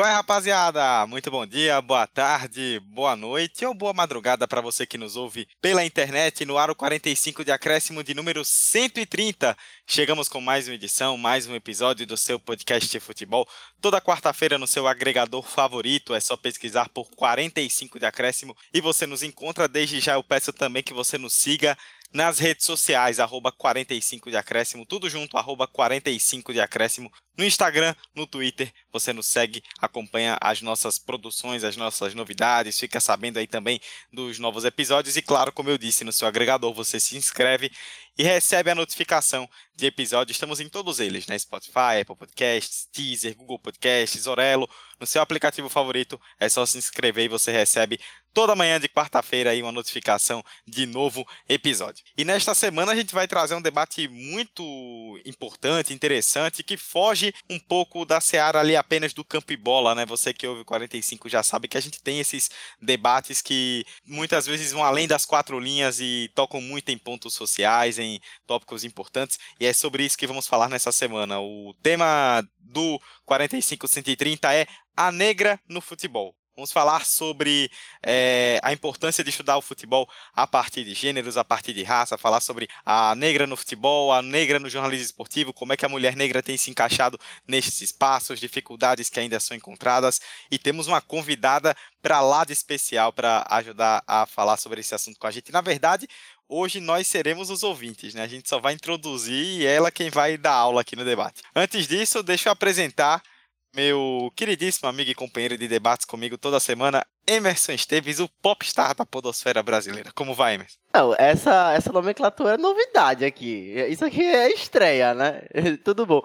Qual é, rapaziada? Muito bom dia, boa tarde, boa noite ou boa madrugada para você que nos ouve pela internet no Aro 45 de acréscimo de número 130. Chegamos com mais uma edição, mais um episódio do seu podcast de futebol. Toda quarta-feira no seu agregador favorito, é só pesquisar por 45 de acréscimo e você nos encontra. Desde já eu peço também que você nos siga nas redes sociais, arroba 45 de acréscimo, tudo junto, arroba 45 de acréscimo, no Instagram, no Twitter, você nos segue, acompanha as nossas produções, as nossas novidades, fica sabendo aí também dos novos episódios e claro, como eu disse, no seu agregador você se inscreve e recebe a notificação de episódios. Estamos em todos eles, né? Spotify, Apple Podcasts, Teaser, Google Podcasts, Orelo, no seu aplicativo favorito, é só se inscrever e você recebe toda manhã de quarta-feira aí uma notificação de novo episódio. E nesta semana a gente vai trazer um debate muito importante, interessante, que foge um pouco da seara ali apenas do campo e bola, né? Você que ouve 45 já sabe que a gente tem esses debates que muitas vezes vão além das quatro linhas e tocam muito em pontos sociais, em tópicos importantes, e é sobre isso que vamos falar nessa semana. O tema do 45 130 é a negra no futebol. Vamos falar sobre é, a importância de estudar o futebol a partir de gêneros, a partir de raça, falar sobre a negra no futebol, a negra no jornalismo esportivo, como é que a mulher negra tem se encaixado nesses espaços, dificuldades que ainda são encontradas. E temos uma convidada para lá de especial para ajudar a falar sobre esse assunto com a gente. Na verdade, hoje nós seremos os ouvintes, né? A gente só vai introduzir e ela quem vai dar aula aqui no debate. Antes disso, deixa eu apresentar meu queridíssimo amigo e companheiro de debates comigo toda semana, Emerson Esteves, o popstar da podosfera brasileira. Como vai, Emerson? Não, essa, essa nomenclatura é novidade aqui. Isso aqui é estreia, né? Tudo bom.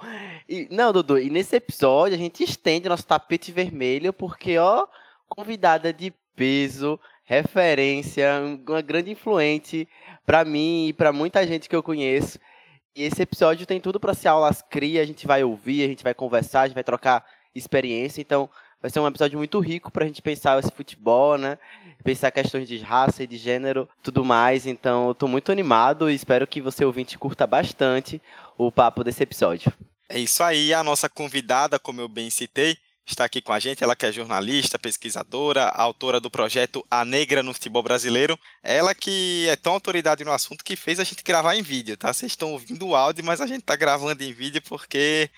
E, não, Dudu, e nesse episódio a gente estende nosso tapete vermelho, porque, ó, convidada de peso, referência, uma grande influente para mim e para muita gente que eu conheço. E esse episódio tem tudo para ser aulas cria, a gente vai ouvir, a gente vai conversar, a gente vai trocar experiência, então vai ser um episódio muito rico para a gente pensar esse futebol, né? Pensar questões de raça e de gênero, tudo mais. Então, eu estou muito animado e espero que você ouvinte curta bastante o papo desse episódio. É isso aí, a nossa convidada, como eu bem citei, está aqui com a gente. Ela que é jornalista, pesquisadora, autora do projeto A Negra no Futebol Brasileiro. Ela que é tão autoridade no assunto que fez a gente gravar em vídeo, tá? Vocês estão ouvindo o áudio, mas a gente está gravando em vídeo porque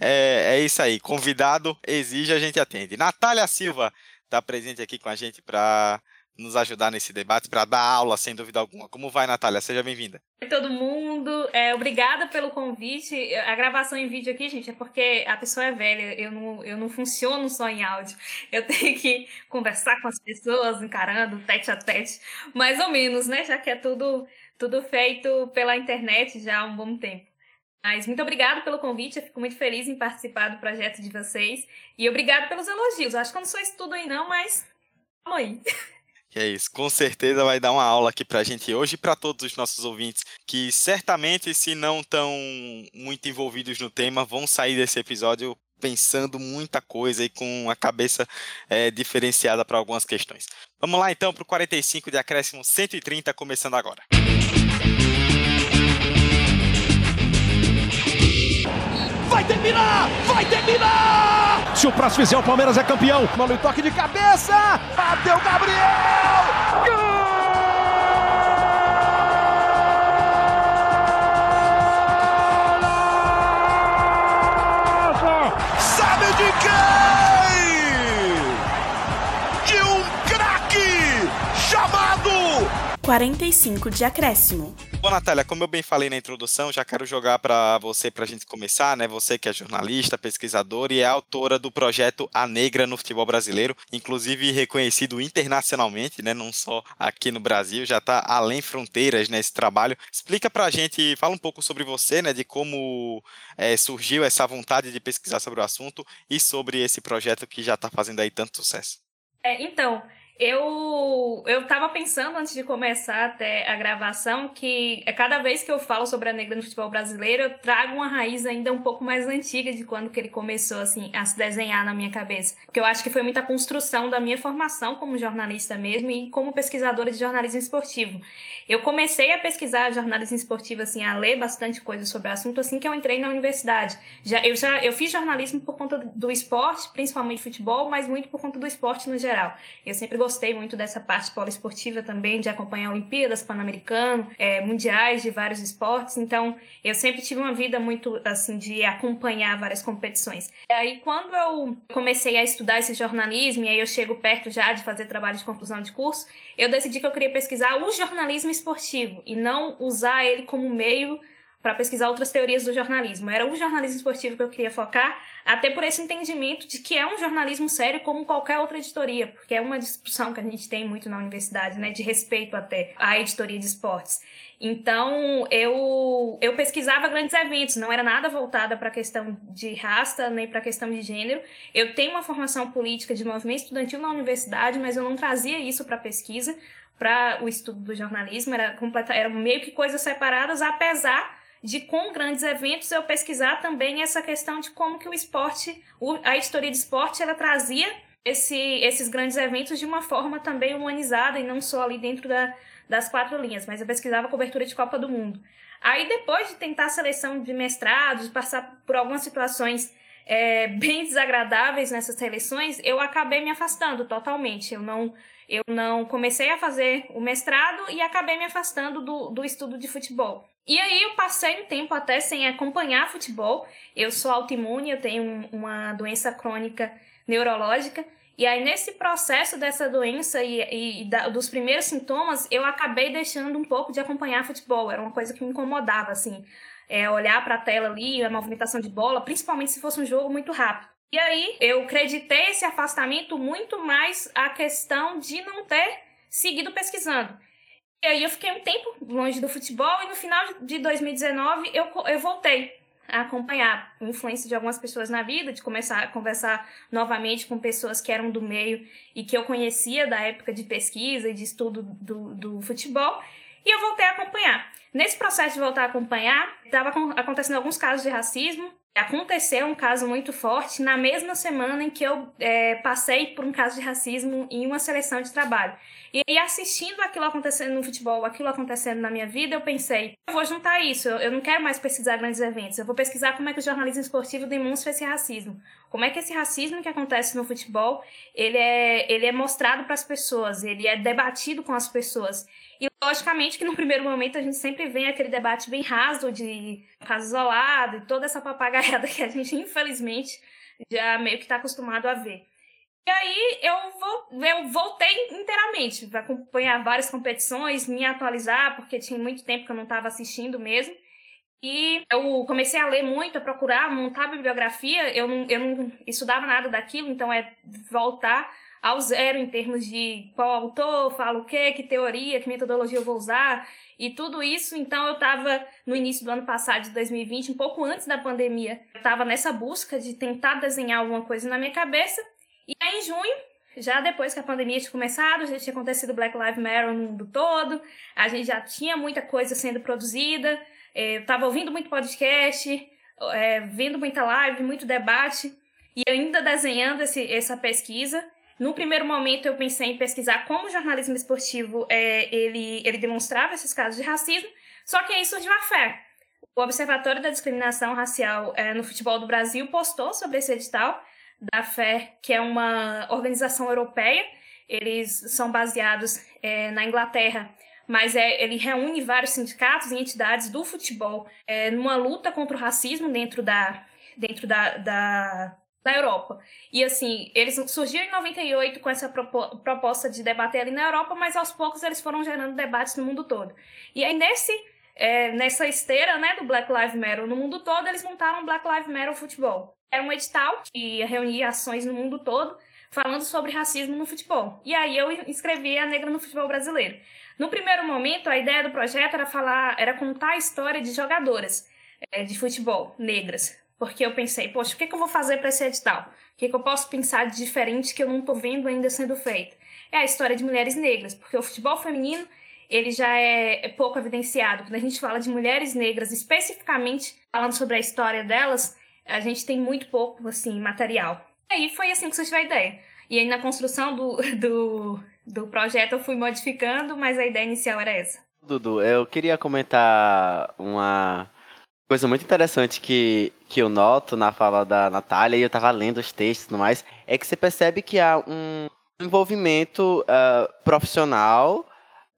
é, é isso aí. Convidado exige, a gente atende. Natália Silva está presente aqui com a gente para nos ajudar nesse debate, para dar aula, sem dúvida alguma. Como vai, Natália? Seja bem-vinda. Oi, todo mundo. É, obrigada pelo convite. A gravação em vídeo aqui, gente, é porque a pessoa é velha. Eu não, eu não funciono só em áudio. Eu tenho que conversar com as pessoas, encarando tete a tete. Mais ou menos, né? Já que é tudo, tudo feito pela internet já há um bom tempo. Mas muito obrigada pelo convite, eu fico muito feliz em participar do projeto de vocês. E obrigado pelos elogios. Acho que eu não sou isso tudo aí, não, mas vamos aí. Que é isso, com certeza vai dar uma aula aqui pra gente hoje e para todos os nossos ouvintes que certamente, se não estão muito envolvidos no tema, vão sair desse episódio pensando muita coisa e com a cabeça é, diferenciada para algumas questões. Vamos lá então para o 45 de acréscimo 130, começando agora. Vai terminar! Vai terminar! Se o próximo fizer, o Palmeiras é campeão. Mano, toque de cabeça. Bateu Gabriel. Gol! Sabe de quem? 45 de acréscimo. Bom, Natália, como eu bem falei na introdução, já quero jogar para você para a gente começar, né? Você que é jornalista, pesquisadora e é autora do projeto A Negra no Futebol Brasileiro, inclusive reconhecido internacionalmente, né? Não só aqui no Brasil, já está além fronteiras nesse trabalho. Explica para a gente, fala um pouco sobre você, né? De como é, surgiu essa vontade de pesquisar sobre o assunto e sobre esse projeto que já está fazendo aí tanto sucesso. É, então, Eu eu estava pensando antes de começar até a gravação que cada vez que eu falo sobre a negra no futebol brasileiro, eu trago uma raiz ainda um pouco mais antiga de quando que ele começou assim a se desenhar na minha cabeça. Porque eu acho que foi muita construção da minha formação como jornalista mesmo e como pesquisadora de jornalismo esportivo. Eu comecei a pesquisar jornalismo esportivo assim, a ler bastante coisa sobre o assunto assim que eu entrei na universidade. Já eu já eu fiz jornalismo por conta do esporte, principalmente futebol, mas muito por conta do esporte no geral. Eu sempre gostei muito dessa parte poliesportiva também, de acompanhar Olimpíadas, Pan-Americano, é, mundiais de vários esportes. Então, eu sempre tive uma vida muito, assim, de acompanhar várias competições. E aí, quando eu comecei a estudar esse jornalismo, e aí eu chego perto já de fazer trabalho de conclusão de curso, eu decidi que eu queria pesquisar o jornalismo esportivo e não usar ele como meio para pesquisar outras teorias do jornalismo. Era o jornalismo esportivo que eu queria focar, até por esse entendimento de que é um jornalismo sério como qualquer outra editoria, porque é uma discussão que a gente tem muito na universidade, né, de respeito até à editoria de esportes. Então, eu, eu pesquisava grandes eventos, não era nada voltada para a questão de raça, nem para a questão de gênero. Eu tenho uma formação política de movimento estudantil na universidade, mas eu não trazia isso para a pesquisa, para o estudo do jornalismo, era, completa, era meio que coisas separadas, apesar de com grandes eventos eu pesquisar também essa questão de como que o esporte, a história de esporte, ela trazia esse, esses grandes eventos de uma forma também humanizada e não só ali dentro da, das quatro linhas, mas eu pesquisava cobertura de Copa do Mundo. Aí depois de tentar a seleção de mestrados, passar por algumas situações é, bem desagradáveis nessas seleções, eu acabei me afastando totalmente. Eu não, eu não comecei a fazer o mestrado e acabei me afastando do, do estudo de futebol. E aí eu passei um tempo até sem acompanhar futebol. Eu sou autoimune, eu tenho uma doença crônica neurológica. E aí, nesse processo dessa doença e, e da, dos primeiros sintomas, eu acabei deixando um pouco de acompanhar futebol. Era uma coisa que me incomodava, assim. É, olhar para a tela ali, a movimentação de bola, principalmente se fosse um jogo muito rápido. E aí, eu acreditei esse afastamento muito mais à questão de não ter seguido pesquisando. E aí eu fiquei um tempo longe do futebol e no final de 2019 eu, eu voltei a acompanhar a influência de algumas pessoas na vida, de começar a conversar novamente com pessoas que eram do meio e que eu conhecia da época de pesquisa e de estudo do, do futebol. E eu voltei a acompanhar. Nesse processo de voltar a acompanhar, estava acontecendo alguns casos de racismo. Aconteceu um caso muito forte na mesma semana em que eu é, passei por um caso de racismo em uma seleção de trabalho. E aí, assistindo aquilo acontecendo no futebol, aquilo acontecendo na minha vida, eu pensei, eu vou juntar isso, eu não quero mais pesquisar grandes eventos, eu vou pesquisar como é que o jornalismo esportivo demonstra esse racismo. Como é que esse racismo que acontece no futebol, ele é, ele é mostrado para as pessoas, ele é debatido com as pessoas. E logicamente que no primeiro momento a gente sempre vem aquele debate bem raso de caso isolado e toda essa papagaiada que a gente infelizmente já meio que está acostumado a ver. E aí eu, eu voltei inteiramente, para acompanhar várias competições, me atualizar, porque tinha muito tempo que eu não estava assistindo mesmo. E eu comecei a ler muito, a procurar, montar a bibliografia. Eu não, eu não estudava nada daquilo, então é voltar ao zero em termos de qual autor, fala o quê, que teoria, que metodologia eu vou usar e tudo isso. Então eu estava no início do ano passado, de 2020, um pouco antes da pandemia, eu estava nessa busca de tentar desenhar alguma coisa na minha cabeça. E aí em junho, já depois que a pandemia tinha começado, já tinha acontecido Black Lives Matter no mundo todo, a gente já tinha muita coisa sendo produzida, é, estava ouvindo muito podcast, é, vendo muita live, muito debate, e ainda desenhando esse, essa pesquisa. No primeiro momento, eu pensei em pesquisar como o jornalismo esportivo é, ele, ele demonstrava esses casos de racismo, só que aí surgiu a fé. O Observatório da Discriminação Racial é, no Futebol do Brasil postou sobre esse edital da FER, que é uma organização europeia. Eles são baseados é, na Inglaterra, mas é, ele reúne vários sindicatos e entidades do futebol é, numa luta contra o racismo dentro da, dentro da, da da Europa. E assim, eles surgiram em 98 com essa proposta de debater ali na Europa, mas aos poucos eles foram gerando debates no mundo todo. E aí nesse é, nessa esteira né, do Black Lives Matter no mundo todo, eles montaram o Black Lives Matter Futebol. Era um edital que reunia ações no mundo todo falando sobre racismo no futebol. E aí eu escrevi a negra no futebol brasileiro. No primeiro momento, a ideia do projeto era falar, era contar a história de jogadoras é, de futebol negras Porque eu pensei, poxa, o que, que eu vou fazer para esse edital? O que, que eu posso pensar de diferente que eu não estou vendo ainda sendo feito? É a história de mulheres negras, porque o futebol feminino ele já é, é pouco evidenciado. Quando a gente fala de mulheres negras, especificamente falando sobre a história delas, a gente tem muito pouco assim material. E aí foi assim que surgiu a ideia. E aí na construção do, do, do projeto eu fui modificando, mas a ideia inicial era essa. Dudu, eu queria comentar uma coisa muito interessante que, que eu noto na fala da Natália, e eu estava lendo os textos e tudo mais, é que você percebe que há um envolvimento uh, profissional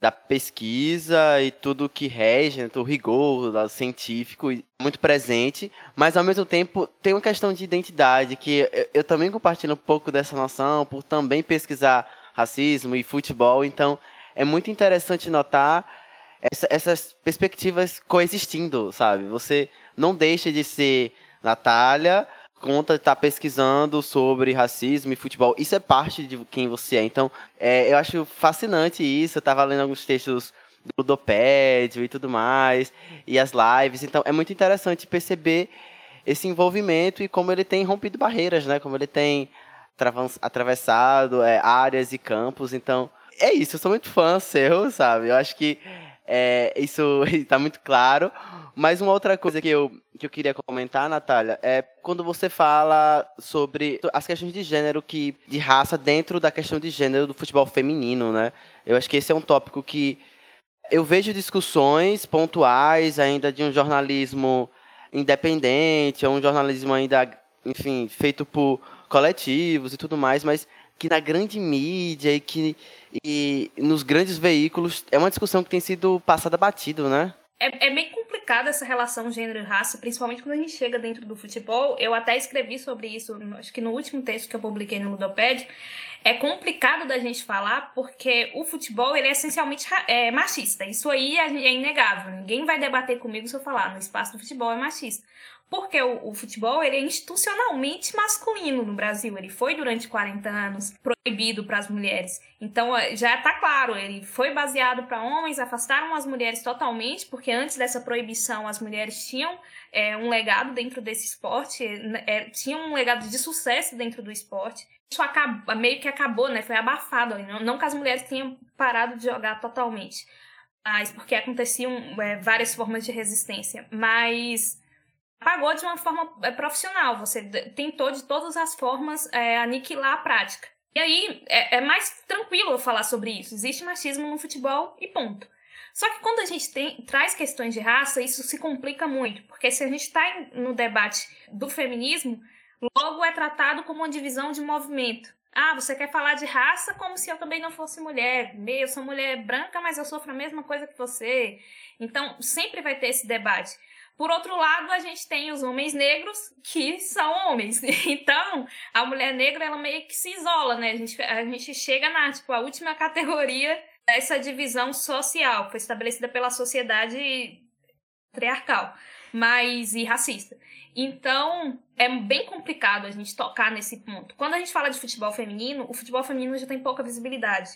da pesquisa e tudo que rege, né, o rigor do científico muito presente, mas ao mesmo tempo tem uma questão de identidade que eu, eu também compartilho um pouco dessa noção por também pesquisar racismo e futebol, então é muito interessante notar essa, essas perspectivas coexistindo, sabe? Você não deixa de ser Natália, conta estar tá pesquisando sobre racismo e futebol. Isso é parte de quem você é. Então, é, eu acho fascinante isso. Eu estava lendo alguns textos do Ludopédio e tudo mais, e as lives. Então, é muito interessante perceber esse envolvimento e como ele tem rompido barreiras, né? Como ele tem atravessado é, áreas e campos. Então, é isso. Eu sou muito fã seu, sabe? Eu acho que é, isso está muito claro. Mas uma outra coisa que eu, que eu queria comentar, Natália, é quando você fala sobre as questões de gênero, que, de raça, dentro da questão de gênero do futebol feminino, né? Eu acho que esse é um tópico que eu vejo discussões pontuais ainda de um jornalismo independente, ou um jornalismo ainda, enfim, feito por coletivos e tudo mais, mas que na grande mídia e que e nos grandes veículos é uma discussão que tem sido passada batido, né? É, é bem complicada essa relação gênero e raça, principalmente quando a gente chega dentro do futebol. Eu até escrevi sobre isso, acho que no último texto que eu publiquei no Ludoped. É complicado da gente falar porque o futebol ele é essencialmente é, machista. Isso aí é, é inegável. Ninguém vai debater comigo se eu falar no espaço do futebol é machista. Porque o, o, futebol ele é institucionalmente masculino no Brasil. Ele foi durante 40 anos proibido para as mulheres. Então é, já está claro, ele foi baseado para homens, afastaram as mulheres totalmente, porque antes dessa proibição as mulheres tinham é, um legado dentro desse esporte, é, tinham um legado de sucesso dentro do esporte. Isso meio que acabou, né? Foi abafado. Não, não que as mulheres tenham parado de jogar totalmente, mas porque aconteciam é, várias formas de resistência. Mas pagou de uma forma é, profissional. Você tentou de todas as formas é, aniquilar a prática. E aí é, é, mais tranquilo eu falar sobre isso. Existe machismo no futebol e ponto. Só que quando a gente tem, traz questões de raça, isso se complica muito, porque se a gente está no debate do feminismo, logo é tratado como uma divisão de movimento. Ah, você quer falar de raça como se eu também não fosse mulher. Eu sou mulher branca, mas eu sofro a mesma coisa que você. Então, sempre vai ter esse debate. Por outro lado, a gente tem os homens negros que são homens. Então, a mulher negra ela meio que se isola, né? A gente, a gente chega na tipo, a última categoria dessa divisão social foi estabelecida pela sociedade patriarcal, mas e racista. Então, é bem complicado a gente tocar nesse ponto. Quando a gente fala de futebol feminino, o futebol feminino já tem pouca visibilidade.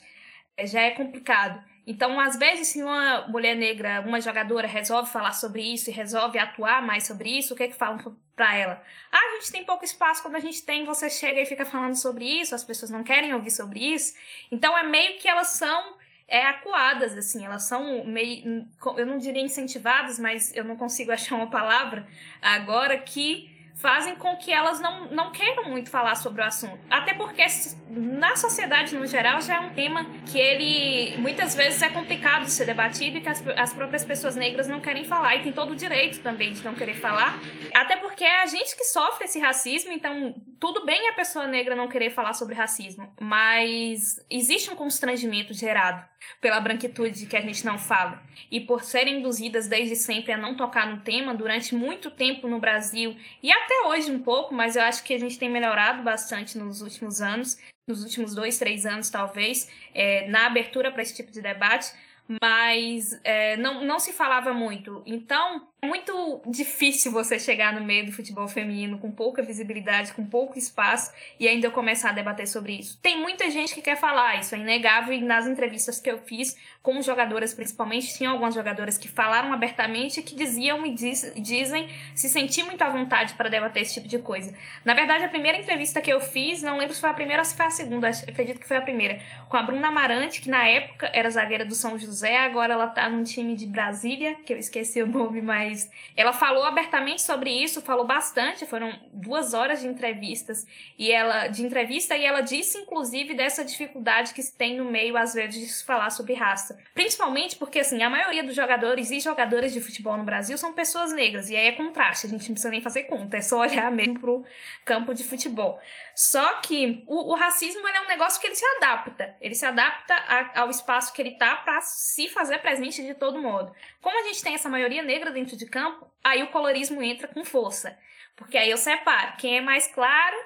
É, já é complicado. Então, às vezes, se uma mulher negra, uma jogadora, resolve falar sobre isso e resolve atuar mais sobre isso, o que é que falam para ela? Ah, a gente tem pouco espaço quando a gente tem, você chega e fica falando sobre isso, as pessoas não querem ouvir sobre isso. Então, é meio que elas são é, acuadas, assim, elas são meio, eu não diria incentivadas, mas eu não consigo achar uma palavra agora que fazem com que elas não, não queiram muito falar sobre o assunto. Até porque na sociedade no geral já é um tema que ele muitas vezes é complicado de ser debatido e que as, as próprias pessoas negras não querem falar e tem todo o direito também de não querer falar. Até porque é a gente que sofre esse racismo, então tudo bem a pessoa negra não querer falar sobre racismo, mas existe um constrangimento gerado pela branquitude que a gente não fala. E por serem induzidas desde sempre a não tocar no tema durante muito tempo no Brasil e até hoje um pouco, mas eu acho que a gente tem melhorado bastante nos últimos anos, nos últimos dois, três anos talvez, é, na abertura para esse tipo de debate mas é, não, não se falava muito. Então, muito difícil você chegar no meio do futebol feminino com pouca visibilidade, com pouco espaço e ainda começar a debater sobre isso. Tem muita gente que quer falar, isso é inegável, e nas entrevistas que eu fiz com jogadoras principalmente, tinha algumas jogadoras que falaram abertamente que diziam e diz, dizem se sentir muito à vontade para debater esse tipo de coisa. Na verdade, a primeira entrevista que eu fiz, não lembro se foi a primeira ou se foi a segunda, acredito que foi a primeira, com a Bruna Amarante, que na época era zagueira do São José, agora ela tá num time de Brasília, que eu esqueci o nome, mas mas ela falou abertamente sobre isso, falou bastante, foram duas horas de entrevistas e ela de entrevista e ela disse inclusive dessa dificuldade que se tem no meio às vezes de falar sobre raça, principalmente porque assim a maioria dos jogadores e jogadoras de futebol no Brasil são pessoas negras e aí é contraste, a gente não precisa nem fazer conta, é só olhar mesmo pro campo de futebol. Só que o, o racismo é um negócio que ele se adapta. Ele se adapta a, ao espaço que ele tá para se fazer presente de todo modo. Como a gente tem essa maioria negra dentro de campo, aí o colorismo entra com força. Porque aí eu separo quem é mais claro,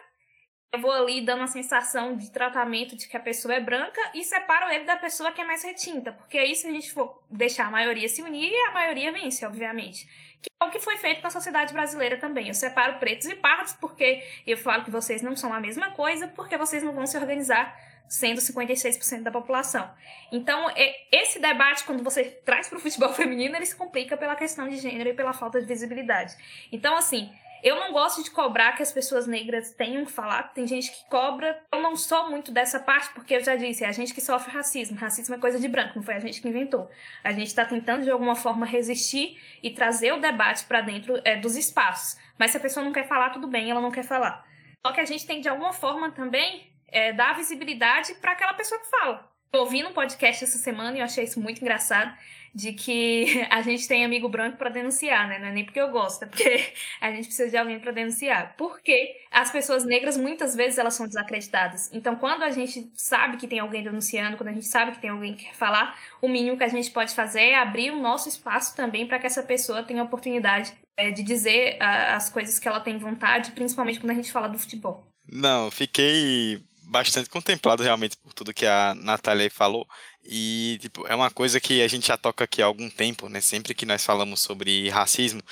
eu vou ali dando a sensação de tratamento de que a pessoa é branca e separo ele da pessoa que é mais retinta. Porque aí, se a gente for deixar a maioria se unir, a maioria vence, obviamente que é o que foi feito na sociedade brasileira também. Eu separo pretos e pardos porque eu falo que vocês não são a mesma coisa, porque vocês não vão se organizar sendo 56% da população. Então, esse debate, quando você traz para o futebol feminino, ele se complica pela questão de gênero e pela falta de visibilidade. Então, assim, eu não gosto de cobrar que as pessoas negras tenham que falar, tem gente que cobra. Eu não sou muito dessa parte, porque eu já disse, é a gente que sofre racismo. Racismo é coisa de branco, não foi a gente que inventou. A gente está tentando, de alguma forma, resistir e trazer o debate para dentro é, dos espaços. Mas se a pessoa não quer falar, tudo bem, ela não quer falar. Só que a gente tem, de alguma forma, também é, dar visibilidade para aquela pessoa que fala. Eu ouvi num podcast essa semana e eu achei isso muito engraçado de que a gente tem amigo branco para denunciar, né? Não é nem porque eu gosto, é porque a gente precisa de alguém para denunciar. Porque as pessoas negras muitas vezes elas são desacreditadas. Então, quando a gente sabe que tem alguém denunciando, quando a gente sabe que tem alguém que quer falar, o mínimo que a gente pode fazer é abrir o nosso espaço também para que essa pessoa tenha a oportunidade é, de dizer a, as coisas que ela tem vontade, principalmente quando a gente fala do futebol. Não, fiquei bastante contemplado realmente por tudo que a Natália falou. E, tipo, é uma coisa que a gente já toca aqui há algum tempo, né? Sempre que nós falamos sobre racismo,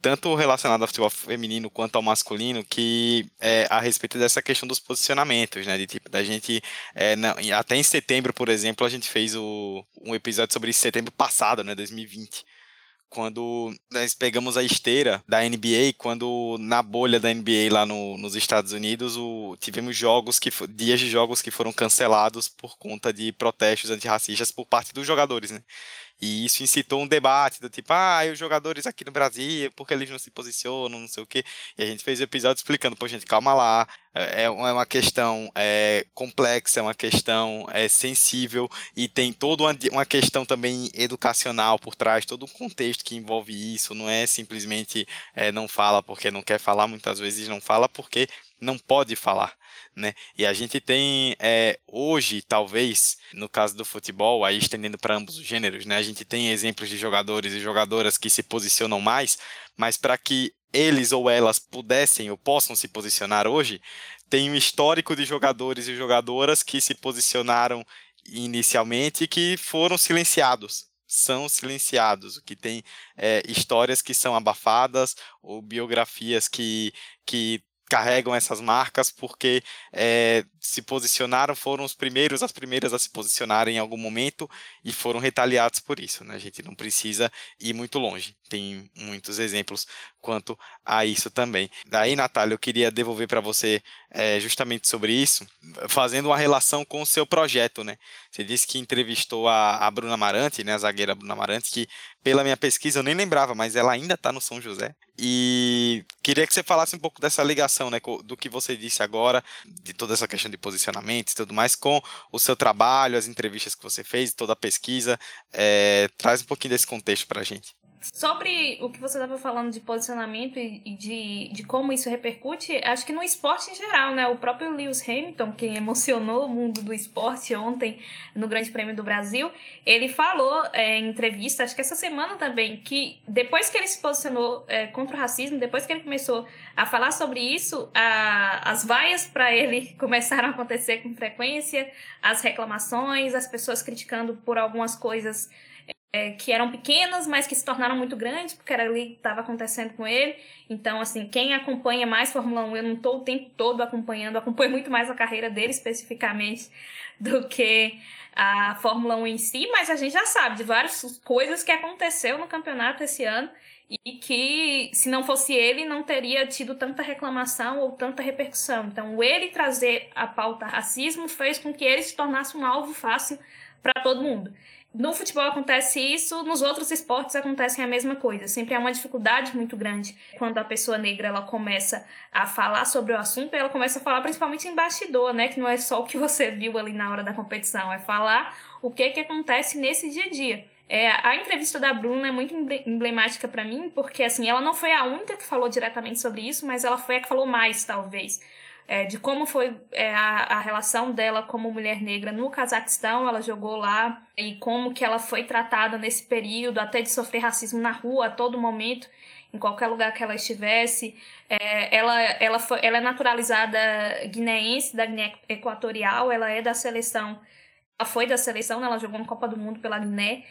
tanto relacionado ao futebol feminino quanto ao masculino, que é a respeito dessa questão dos posicionamentos, né? De tipo, da gente. É, não, até em setembro, por exemplo, a gente fez o, um episódio sobre setembro passado, né? 2020 quando nós pegamos a esteira da NBA, quando na bolha da NBA lá no, nos Estados Unidos, o, tivemos jogos que dias de jogos que foram cancelados por conta de protestos antirracistas por parte dos jogadores, né? E isso incitou um debate do tipo, ah, os jogadores aqui no Brasil, por que eles não se posicionam, não sei o quê. E a gente fez o episódio explicando, pô, gente, calma lá, é, é, é uma questão é, complexa, é uma questão é, sensível e tem toda uma, uma questão também educacional por trás, todo um contexto que envolve isso, não é simplesmente é, não fala porque não quer falar, muitas vezes não fala porque não pode falar. Né? E a gente tem é, hoje, talvez, no caso do futebol, aí estendendo para ambos os gêneros, né? A gente tem exemplos de jogadores e jogadoras que se posicionam mais, mas para que eles ou elas pudessem ou possam se posicionar hoje, tem um histórico de jogadores e jogadoras que se posicionaram inicialmente e que foram silenciados são silenciados, que tem é, histórias que são abafadas ou biografias que, que carregam essas marcas porque é, se posicionaram, foram os primeiros, as primeiras a se posicionarem em algum momento e foram retaliados por isso. Né? A gente não precisa ir muito longe. Tem muitos exemplos quanto a isso também. Daí, Natália, eu queria devolver para você é, justamente sobre isso, fazendo uma relação com o seu projeto. Né? Você disse que entrevistou a, a Bruna Marante, né, a zagueira Bruna Marante, que pela minha pesquisa eu nem lembrava, mas ela ainda está no São José. E queria que você falasse um pouco dessa ligação, né, do que você disse agora, de toda essa questão de posicionamento e tudo mais, com o seu trabalho, as entrevistas que você fez, toda a pesquisa. É, traz um pouquinho desse contexto para a gente. Sobre o que você estava falando de posicionamento e de, de como isso repercute, acho que no esporte em geral, né? O próprio Lewis Hamilton, que emocionou o mundo do esporte ontem no Grande Prêmio do Brasil, ele falou é, em entrevista, acho que essa semana também, que depois que ele se posicionou é, contra o racismo, depois que ele começou a falar sobre isso, a, as vaias para ele começaram a acontecer com frequência, as reclamações, as pessoas criticando por algumas coisas é, que eram pequenas, mas que se tornaram muito grandes, porque era ali que estava acontecendo com ele. Então, assim, quem acompanha mais Fórmula 1, eu não estou o tempo todo acompanhando, acompanho muito mais a carreira dele especificamente do que a Fórmula 1 em si, mas a gente já sabe de várias coisas que aconteceu no campeonato esse ano e que se não fosse ele não teria tido tanta reclamação ou tanta repercussão. Então, ele trazer a pauta racismo fez com que ele se tornasse um alvo fácil para todo mundo no futebol acontece isso, nos outros esportes acontece a mesma coisa. Sempre há uma dificuldade muito grande quando a pessoa negra ela começa a falar sobre o assunto, ela começa a falar principalmente em bastidor, né, que não é só o que você viu ali na hora da competição, é falar o que que acontece nesse dia a dia. É, a entrevista da Bruna é muito emblemática para mim, porque assim, ela não foi a única que falou diretamente sobre isso, mas ela foi a que falou mais, talvez é, de como foi é, a, a, relação dela como mulher negra no Cazaquistão, ela jogou lá, e como que ela foi tratada nesse período, até de sofrer racismo na rua a todo momento, em qualquer lugar que ela estivesse. É, ela, ela, foi, ela é naturalizada guineense, da Guiné Equatorial, ela é da seleção, ela foi da seleção, né, ela jogou na Copa do Mundo pela Guiné,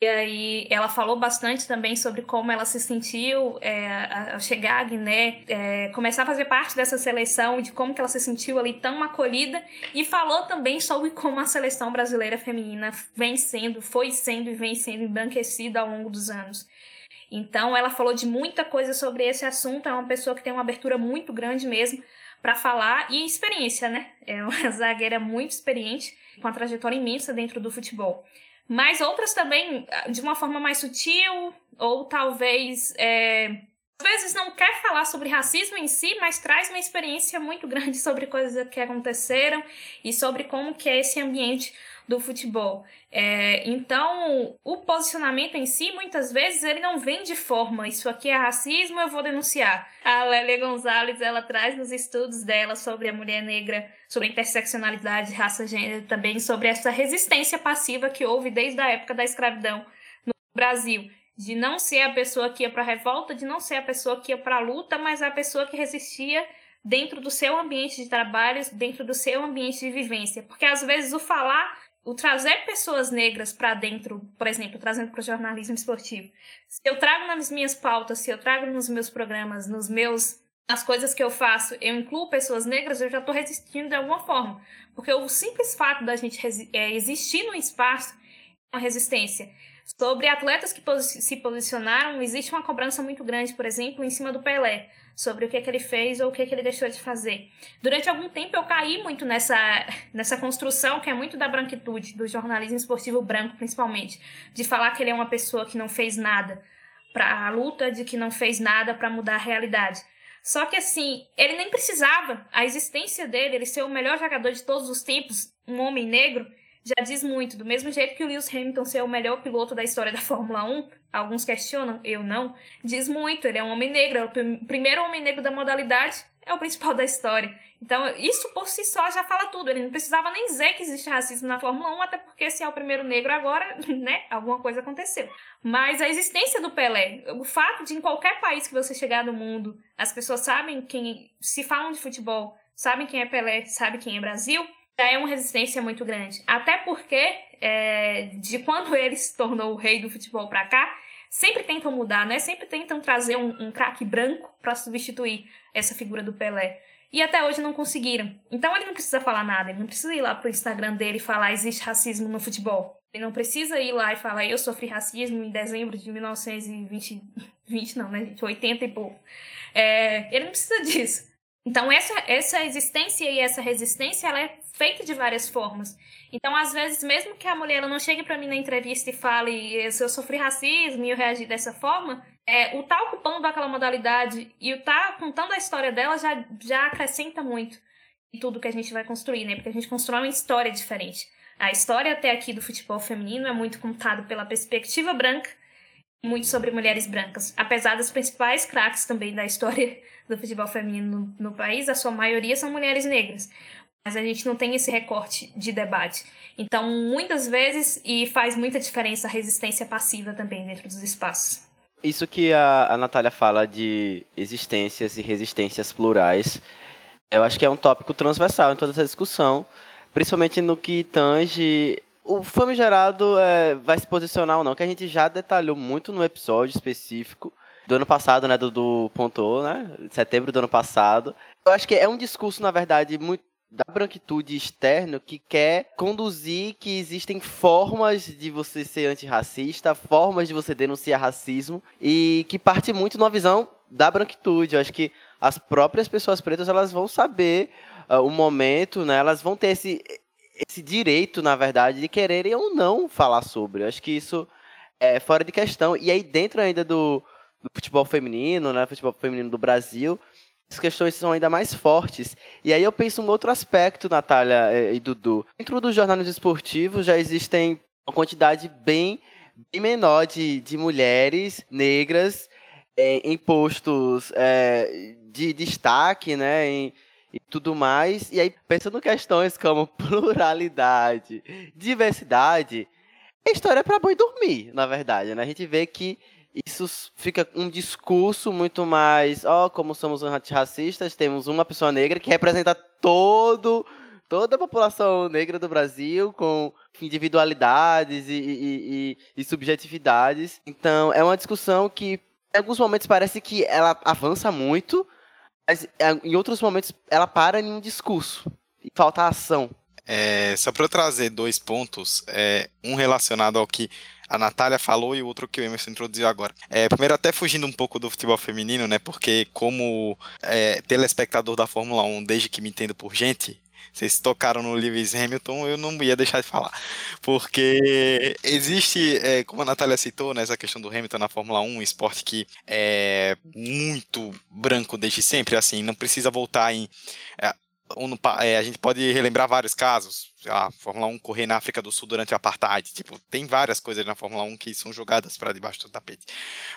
e aí ela falou bastante também sobre como ela se sentiu é, ao chegar à Guiné, é, começar a fazer parte dessa seleção, de como que ela se sentiu ali tão acolhida. E falou também sobre como a seleção brasileira feminina vem sendo, foi sendo e vem sendo embranquecida ao longo dos anos. Então ela falou de muita coisa sobre esse assunto, é uma pessoa que tem uma abertura muito grande mesmo para falar e experiência, né? É uma zagueira muito experiente, com uma trajetória imensa dentro do futebol mas outras também ah, de uma forma mais sutil, ou talvez. É, às vezes não quer falar sobre racismo em si, mas traz uma experiência muito grande sobre coisas que aconteceram e sobre como que é esse ambiente do futebol. É, então, o posicionamento em si, muitas vezes, ele não vem de forma, isso aqui é racismo, eu vou denunciar. A Lélia Gonzalez, ela traz nos estudos dela sobre a mulher negra, sobre a interseccionalidade, raça, gênero, também sobre essa resistência passiva que houve desde a época da escravidão no Brasil. De não ser a pessoa que ia para a revolta, de não ser a pessoa que ia para a luta, mas a pessoa que resistia dentro do seu ambiente de trabalho, dentro do seu ambiente de vivência. Porque às vezes o falar o trazer pessoas negras para dentro, por exemplo, trazendo para o jornalismo esportivo. Se eu trago nas minhas pautas, se eu trago nos meus programas, nos meus nas coisas que eu faço, eu incluo pessoas negras, eu já estou resistindo de alguma forma. Porque o simples fato da gente é, existir no espaço é uma resistência. Sobre atletas que se posicionaram, existe uma cobrança muito grande, por exemplo, em cima do Pelé sobre o que, é que ele fez ou o que, é que ele deixou de fazer. Durante algum tempo eu caí muito nessa, nessa construção que é muito da branquitude, do jornalismo esportivo branco principalmente, de falar que ele é uma pessoa que não fez nada para a luta, de que não fez nada para mudar a realidade. Só que assim, ele nem precisava, a existência dele, ele ser o melhor jogador de todos os tempos, um homem negro, já diz muito. Do mesmo jeito que o Lewis Hamilton ser o melhor piloto da história da Fórmula 1, alguns questionam, eu não, diz muito. Ele é um homem negro, é o primeiro homem negro da modalidade, é o principal da história. Então, isso por si só já fala tudo. Ele não precisava nem dizer que existe racismo na Fórmula 1, até porque se é o primeiro negro agora, né, alguma coisa aconteceu. Mas a existência do Pelé, o fato de em qualquer país que você chegar no mundo, as pessoas sabem quem, se falam de futebol, sabem quem é Pelé, sabem quem é Brasil, já é uma resistência muito grande. Até porque, é, de quando ele se tornou o rei do futebol para cá, sempre tentam mudar, né? Sempre tentam trazer um, um craque branco para substituir essa figura do Pelé. E até hoje não conseguiram. Então ele não precisa falar nada, ele não precisa ir lá pro Instagram dele e falar existe racismo no futebol. Ele não precisa ir lá e falar eu sofri racismo em dezembro de 1920, 20 não, né, gente? 80 e pouco. É, ele não precisa disso. Então essa, essa existência e essa resistência ela é feita de várias formas. Então, às vezes, mesmo que a mulher não chegue para mim na entrevista e fale se eu sofri racismo e eu reagi dessa forma, é, o estar tá ocupando aquela modalidade e o estar tá contando a história dela já, já acrescenta muito em tudo que a gente vai construir, né? Porque a gente constrói uma história diferente. A história até aqui do futebol feminino é muito contada pela perspectiva branca, muito sobre mulheres brancas. Apesar das principais craques também da história do futebol feminino no, no país, a sua maioria são mulheres negras mas a gente não tem esse recorte de debate. Então, muitas vezes, e faz muita diferença a resistência passiva também dentro dos espaços. Isso que a, a Natália fala de existências e resistências plurais, eu acho que é um tópico transversal em toda essa discussão, principalmente no que tange o famigerado é, vai se posicionar ou não, que a gente já detalhou muito no episódio específico do ano passado, né, do, do pontuou, né, setembro do ano passado. Eu acho que é um discurso, na verdade, muito da branquitude externa que quer conduzir que existem formas de você ser antirracista, formas de você denunciar racismo e que parte muito numa visão da branquitude. Eu acho que as próprias pessoas pretas elas vão saber uh, o momento, né? Elas vão ter esse esse direito, na verdade, de quererem ou não falar sobre. Eu acho que isso é fora de questão. E aí, dentro ainda do, do futebol feminino, né? Futebol feminino do Brasil, as questões são ainda mais fortes. E aí eu penso um outro aspecto, Natália e Dudu. Dentro dos jornalismo esportivos já existem uma quantidade bem, bem menor de, de mulheres negras é, em postos é, de destaque, né? Em, e tudo mais. E aí, pensando em questões como pluralidade, diversidade, a história é para boi dormir, na verdade. Né? A gente vê que isso fica um discurso muito mais, ó, oh, como somos antirracistas, temos uma pessoa negra que representa todo toda a população negra do Brasil com individualidades e, e, e, e subjetividades. Então, é uma discussão que, em alguns momentos, parece que ela avança muito, mas é, em outros momentos ela para em um discurso e falta ação. É, só para eu trazer dois pontos, é, um relacionado ao que a Natália falou e o outro que o Emerson introduziu agora. É, primeiro, até fugindo um pouco do futebol feminino, né? Porque como é, telespectador da Fórmula 1, desde que me entendo por gente, vocês tocaram no Lewis Hamilton, eu não ia deixar de falar. Porque existe, é, como a Natália citou, né, essa questão do Hamilton na Fórmula 1, um esporte que é muito branco desde sempre, assim, não precisa voltar em. É, é, a gente pode relembrar vários casos. A Fórmula 1 correr na África do Sul durante o apartheid. Tipo, tem várias coisas na Fórmula 1 que são jogadas para debaixo do tapete.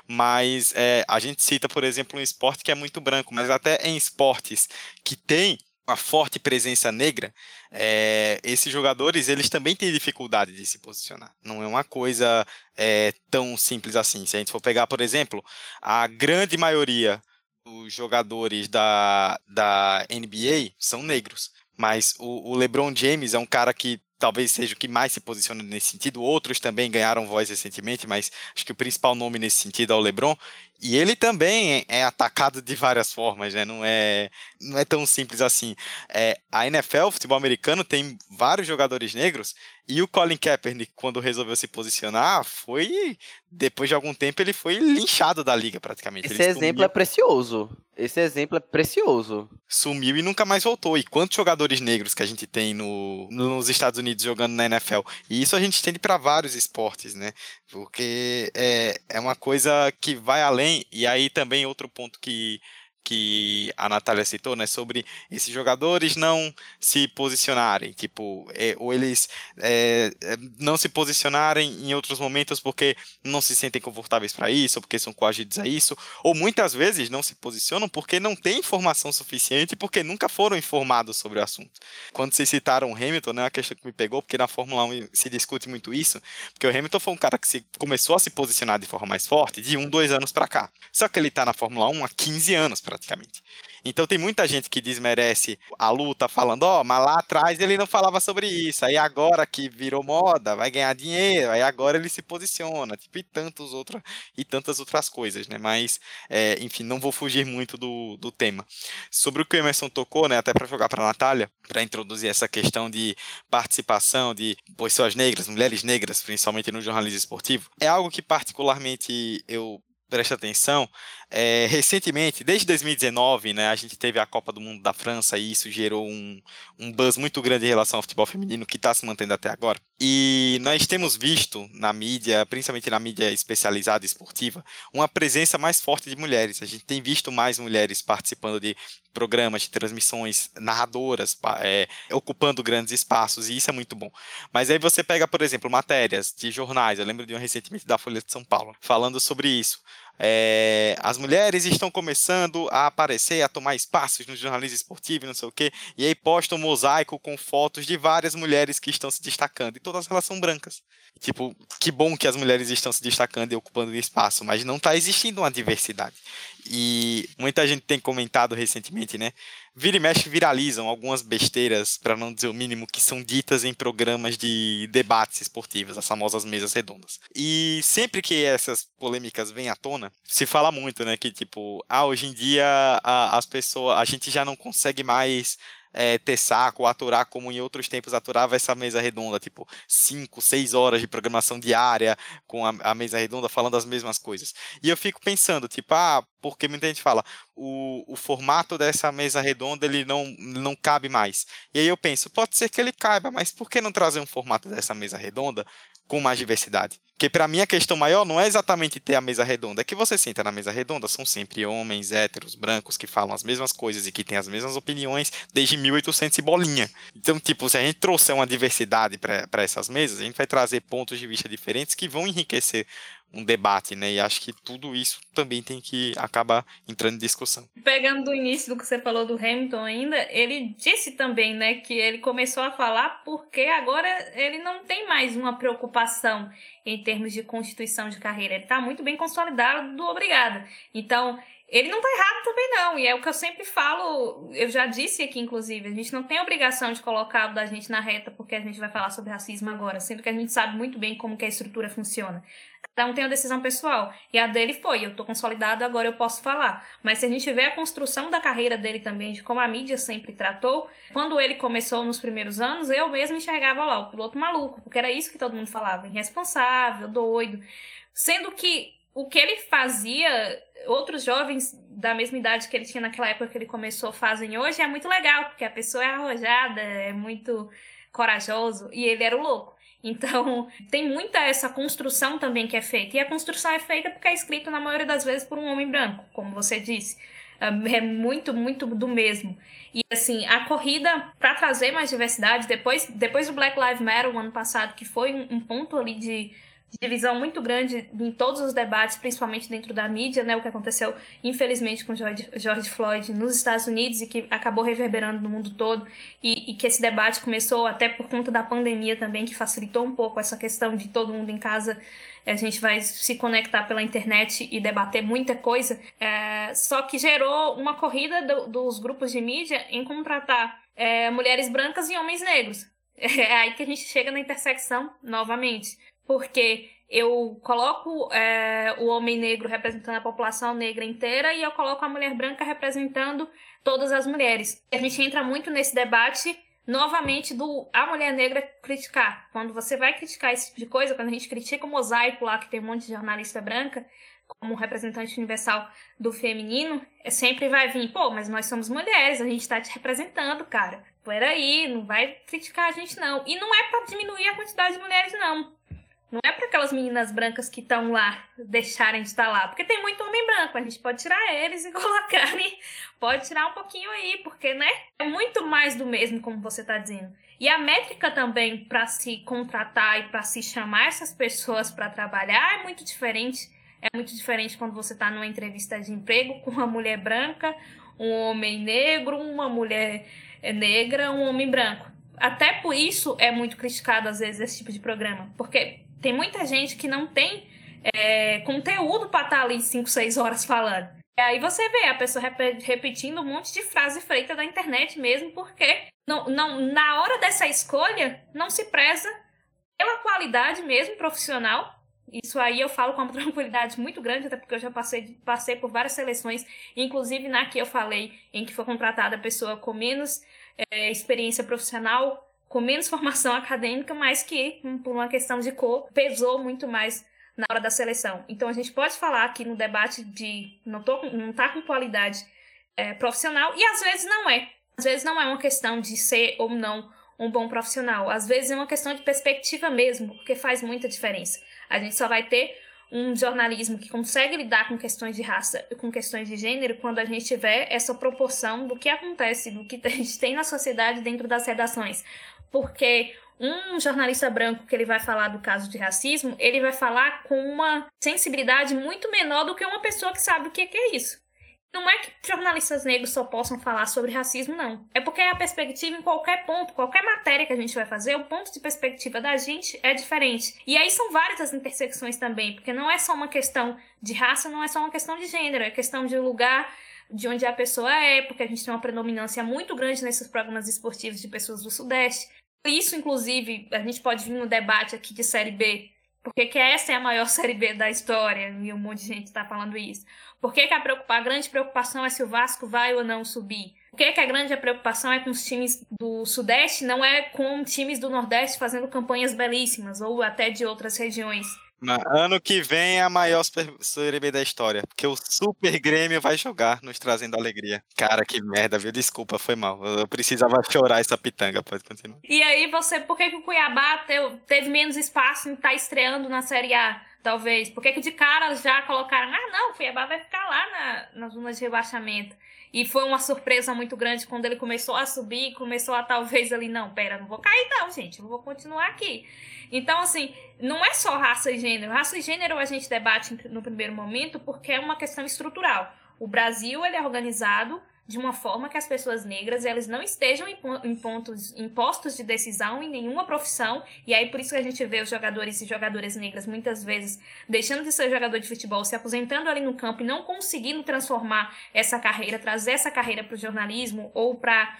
Mas é, a gente cita, por exemplo, um esporte que é muito branco, mas até em esportes que tem uma forte presença negra, é, esses jogadores eles também têm dificuldade de se posicionar. Não é uma coisa é, tão simples assim. Se a gente for pegar, por exemplo, a grande maioria dos jogadores da, da NBA são negros. Mas o, o LeBron James é um cara que talvez seja o que mais se posiciona nesse sentido. Outros também ganharam voz recentemente, mas acho que o principal nome nesse sentido é o LeBron. E ele também é atacado de várias formas, né? Não é, não é tão simples assim. É, a NFL, o futebol americano, tem vários jogadores negros e o Colin Kaepernick, quando resolveu se posicionar, foi depois de algum tempo ele foi linchado da liga praticamente. Esse ele exemplo sumiu, é precioso. Esse exemplo é precioso. Sumiu e nunca mais voltou. E quantos jogadores negros que a gente tem no, nos Estados Unidos jogando na NFL? E isso a gente estende para vários esportes, né? Porque é, é uma coisa que vai além. E aí também outro ponto que que a Natália citou, né, sobre esses jogadores não se posicionarem, tipo, é, ou eles é, é não se posicionarem em outros momentos porque não se sentem confortáveis para isso, ou porque são coagidos a isso, ou muitas vezes não se posicionam porque não têm informação suficiente, porque nunca foram informados sobre o assunto. Quando vocês citaram o Hamilton, né, uma questão que me pegou, porque na Fórmula 1 se discute muito isso, porque o Hamilton foi um cara que se, começou a se posicionar de forma mais forte de um, dois anos para cá. Só que ele está na Fórmula 1 há 15 anos praticamente. Então tem muita gente que desmerece a luta falando, ó, oh, mas lá atrás ele não falava sobre isso, aí agora que virou moda, vai ganhar dinheiro, aí agora ele se posiciona, tipo, e, tantos outra, e tantas outras coisas, né? Mas, é, enfim, não vou fugir muito do, do tema. Sobre o que o Emerson tocou, né, até para jogar para a Natália, para introduzir essa questão de participação de pessoas negras, mulheres negras, principalmente no jornalismo esportivo, é algo que particularmente eu preste atenção, é, recentemente, desde 2019, né, a gente teve a Copa do Mundo da França e isso gerou um, um buzz muito grande em relação ao futebol feminino que está se mantendo até agora. E nós temos visto na mídia, principalmente na mídia especializada esportiva, uma presença mais forte de mulheres. A gente tem visto mais mulheres participando de programas, de transmissões, narradoras, é, ocupando grandes espaços, e isso é muito bom. Mas aí você pega, por exemplo, matérias de jornais, eu lembro de um recentemente da Folha de São Paulo, falando sobre isso. É, as mulheres estão começando a aparecer, a tomar espaços no jornalismo esportivo, não sei o quê, e aí postam um mosaico com fotos de várias mulheres que estão se destacando, e todas elas são brancas. Tipo, que bom que as mulheres estão se destacando e ocupando espaço, mas não está existindo uma diversidade. E muita gente tem comentado recentemente, né, vira e mexe viralizam algumas besteiras, para não dizer o mínimo, que são ditas em programas de debates esportivos, as famosas mesas redondas. E sempre que essas polêmicas vêm à tona, se fala muito, né, que tipo, ah, hoje em dia a, as pessoas, a gente já não consegue mais é, ter saco, aturar como em outros tempos aturava essa mesa redonda, tipo 5, 6 horas de programação diária com a, a, mesa redonda falando as mesmas coisas. E eu fico pensando, tipo, ah, porque muita gente fala, o, o formato dessa mesa redonda ele não, não cabe mais. E aí eu penso, pode ser que ele caiba, mas por que não trazer um formato dessa mesa redonda com mais diversidade. Porque para mim a questão maior não é exatamente ter a mesa redonda, é que você senta na mesa redonda, são sempre homens héteros, brancos, que falam as mesmas coisas e que têm as mesmas opiniões desde 1800 e bolinha. Então, tipo, se a gente trouxer uma diversidade para essas mesas, a gente vai trazer pontos de vista diferentes que vão enriquecer um debate, né? E acho que tudo isso também tem que acabar entrando em discussão. Pegando do início do que você falou do Hamilton ainda, ele disse também, né, que ele começou a falar porque agora ele não tem mais uma preocupação em termos de constituição de carreira. Ele está muito bem consolidado do obrigado. Então, ele não está errado também não, e é o que eu sempre falo, eu já disse aqui inclusive, a gente não tem obrigação de colocar o da gente na reta porque a gente vai falar sobre racismo agora, sendo que a gente sabe muito bem como que a estrutura funciona. Cada um tem uma decisão pessoal. E a dele foi, eu tô consolidado, agora eu posso falar. Mas se a gente vê a construção da carreira dele também, de como a mídia sempre tratou, quando ele começou nos primeiros anos, eu mesmo enxergava lá o piloto maluco, porque era isso que todo mundo falava, irresponsável, doido. Sendo que o que ele fazia, outros jovens da mesma idade que ele tinha naquela época que ele começou fazem hoje, é muito legal, porque a pessoa é arrojada, é muito corajoso, e ele era o louco. Então, tem muita essa construção também que é feita. E a construção é feita porque é escrito, na maioria das vezes, por um homem branco, como você disse. É muito, muito do mesmo. E, assim, a corrida, para trazer mais diversidade, depois, depois do Black Lives Matter, o ano passado, que foi um ponto ali de divisão muito grande em todos os debates, principalmente dentro da mídia, né, o que aconteceu, infelizmente, com George, George Floyd nos Estados Unidos e que acabou reverberando no mundo todo, e, e, que esse debate começou até por conta da pandemia também, que facilitou um pouco essa questão de todo mundo em casa. A gente vai se conectar pela internet e debater muita coisa, é, só que gerou uma corrida do, dos grupos de mídia em contratar é, mulheres brancas e homens negros. É aí que a gente chega na intersecção novamente porque eu coloco é, o homem negro representando a população negra inteira e eu coloco a mulher branca representando todas as mulheres. A gente entra muito nesse debate novamente do a mulher negra criticar. Quando você vai criticar esse tipo de coisa, quando a gente critica o mosaico lá, que tem um monte de jornalista branca, como representante universal do feminino, é sempre vai vir, pô, mas nós somos mulheres, a gente tá te representando, cara. Peraí, não vai criticar a gente não. E não é para diminuir a quantidade de mulheres, não. Não é para aquelas meninas brancas que estão lá deixarem de estar lá, porque tem muito homem branco, a gente pode tirar eles e colocar, pode tirar um pouquinho aí, porque, né? É muito mais do mesmo, como você está dizendo. E a métrica também para se contratar e para se chamar essas pessoas para trabalhar é muito diferente. É muito diferente quando você está numa entrevista de emprego com uma mulher branca, um homem negro, uma mulher negra, um homem branco. Até por isso é muito criticado às vezes esse tipo de programa, porque tem muita gente que não tem é, conteúdo para estar tá ali 5, 6 horas falando. E aí você vê a pessoa rep repetindo um monte de frase feita da internet mesmo, porque não, não, na hora dessa escolha não se preza pela qualidade mesmo profissional. Isso aí eu falo com uma tranquilidade muito grande, até porque eu já passei, passei por várias seleções, inclusive na que eu falei, em que foi contratada a pessoa com menos é, experiência profissional com menos formação acadêmica, mas que, por uma questão de cor, pesou muito mais na hora da seleção. Então a gente pode falar aqui no debate de não, tô, não tá com qualidade é, profissional, e às vezes não é. Às vezes não é uma questão de ser ou não um bom profissional. Às vezes é uma questão de perspectiva mesmo, porque faz muita diferença. A gente só vai ter um jornalismo que consegue lidar com questões de raça e com questões de gênero quando a gente tiver essa proporção do que acontece, do que a gente tem na sociedade dentro das redações porque um jornalista branco que ele vai falar do caso de racismo, ele vai falar com uma sensibilidade muito menor do que uma pessoa que sabe o que é isso. Não é que jornalistas negros só possam falar sobre racismo, não. É porque a perspectiva em qualquer ponto, qualquer matéria que a gente vai fazer, o ponto de perspectiva da gente é diferente. E aí são várias as intersecções também, porque não é só uma questão de raça, não é só uma questão de gênero, é questão de lugar de onde a pessoa é, porque a gente tem uma predominância muito grande nesses programas esportivos de pessoas do Sudeste. Isso, inclusive, a gente pode vir no debate aqui de Série B, porque que essa é a maior Série B da história, e um monte de gente está falando isso. Por que, que a, a, grande preocupação é se o Vasco vai ou não subir? Por que, que a grande preocupação é com os times do Sudeste, não é com times do Nordeste fazendo campanhas belíssimas, ou até de outras regiões? Ano que vem é a maior Série B da história, porque o Super Grêmio vai jogar, nos trazendo alegria. Cara, que merda, viu? Desculpa, foi mal. Eu precisava chorar essa pitanga, pode continuar. E aí, você, por que, que o Cuiabá teve menos espaço em estar tá estreando na Série A? Talvez. Por que, que de cara já colocaram, ah, não, o Cuiabá vai ficar lá na, na de rebaixamento? E foi uma surpresa muito grande quando ele começou a subir, começou a talvez ali, não, pera, não vou cair não, gente, eu vou continuar aqui. Então, assim, não é só raça e gênero. Raça e gênero a gente debate no primeiro momento porque é uma questão estrutural. O Brasil, ele é organizado de uma forma que as pessoas negras elas não estejam em, pontos, em postos de decisão em nenhuma profissão. E aí por isso que a gente vê os jogadores e jogadoras negras muitas vezes deixando de ser jogador de futebol, se aposentando ali no campo e não conseguindo transformar essa carreira, trazer essa carreira para o jornalismo ou para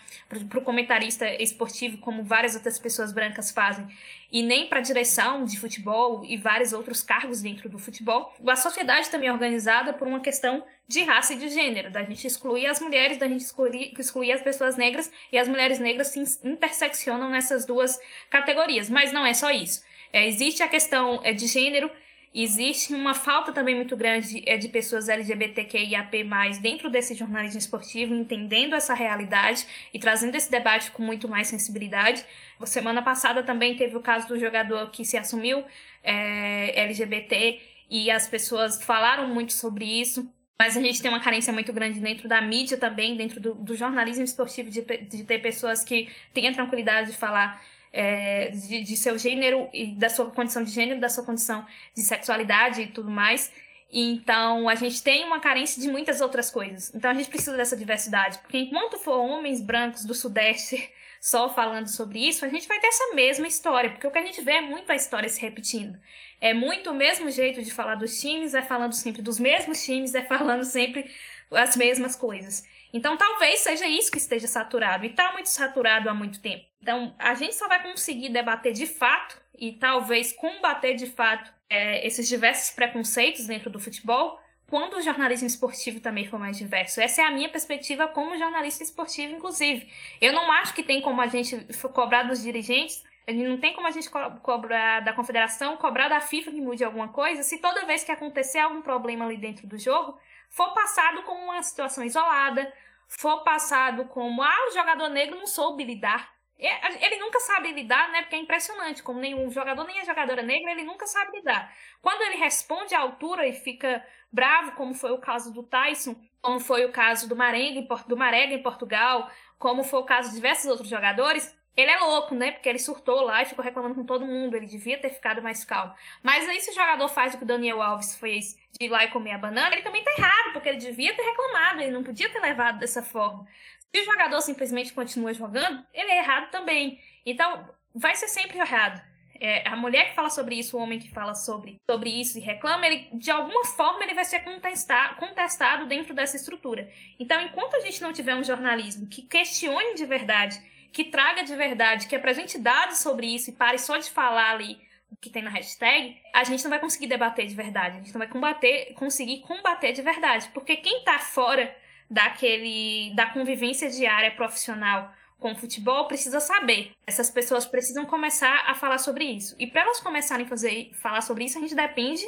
o comentarista esportivo, como várias outras pessoas brancas fazem e nem para direção de futebol e vários outros cargos dentro do futebol. A sociedade também é organizada por uma questão de raça e de gênero, da gente excluir as mulheres, da gente excluir, excluir as pessoas negras, e as mulheres negras se interseccionam nessas duas categorias. Mas não é só isso. É, existe a questão é, de gênero Existe uma falta também muito grande é, de pessoas LGBTQIAP+, dentro desse jornalismo esportivo, entendendo essa realidade e trazendo esse debate com muito mais sensibilidade. Semana passada também teve o caso do jogador que se assumiu é, LGBT e as pessoas falaram muito sobre isso. Mas a gente tem uma carência muito grande dentro da mídia também, dentro do, do jornalismo esportivo, de, de ter pessoas que têm a tranquilidade de falar é, de, de, seu gênero e da sua condição de gênero, da sua condição de sexualidade e tudo mais. Então, a gente tem uma carência de muitas outras coisas. Então, a gente precisa dessa diversidade. Porque enquanto for homens brancos do Sudeste só falando sobre isso, a gente vai ter essa mesma história. Porque o que a gente vê é muito a história se repetindo. É muito o mesmo jeito de falar dos times, é falando sempre dos mesmos times, é falando sempre as mesmas coisas. Então, talvez seja isso que esteja saturado. E está muito saturado há muito tempo. Então, a gente só vai conseguir debater de fato e talvez combater de fato é, esses diversos preconceitos dentro do futebol quando o jornalismo esportivo também for mais diverso. Essa é a minha perspectiva como jornalista esportivo, inclusive. Eu não acho que tem como a gente cobrar dos dirigentes, não tem como a gente cobrar da confederação, cobrar da FIFA que mude alguma coisa, se toda vez que acontecer algum problema ali dentro do jogo, for passado como uma situação isolada, for passado como, ah, o jogador negro não soube lidar. Ele nunca sabe lidar, né? Porque é impressionante, como nenhum jogador, nem a jogadora negra, ele nunca sabe lidar. Quando ele responde à altura e fica bravo, como foi o caso do Tyson, como foi o caso do Marega em Portugal, como foi o caso de diversos outros jogadores, ele é louco, né? Porque ele surtou lá e ficou reclamando com todo mundo. Ele devia ter ficado mais calmo. Mas aí, se o jogador faz o que o Daniel Alves fez de ir lá e comer a banana, ele também tá errado, porque ele devia ter reclamado, ele não podia ter levado dessa forma. Se o jogador simplesmente continua jogando, ele é errado também. Então, vai ser sempre errado. É, a mulher que fala sobre isso, o homem que fala sobre, sobre isso e reclama, ele, de alguma forma ele vai ser contestado, contestado dentro dessa estrutura. Então, enquanto a gente não tiver um jornalismo que questione de verdade, que traga de verdade, que apresente dados sobre isso e pare só de falar ali o que tem na hashtag, a gente não vai conseguir debater de verdade, a gente não vai combater, conseguir combater de verdade. Porque quem está fora daquele da convivência diária profissional com o futebol precisa saber. Essas pessoas precisam começar a falar sobre isso. E para elas começarem a fazer, falar sobre isso, a gente depende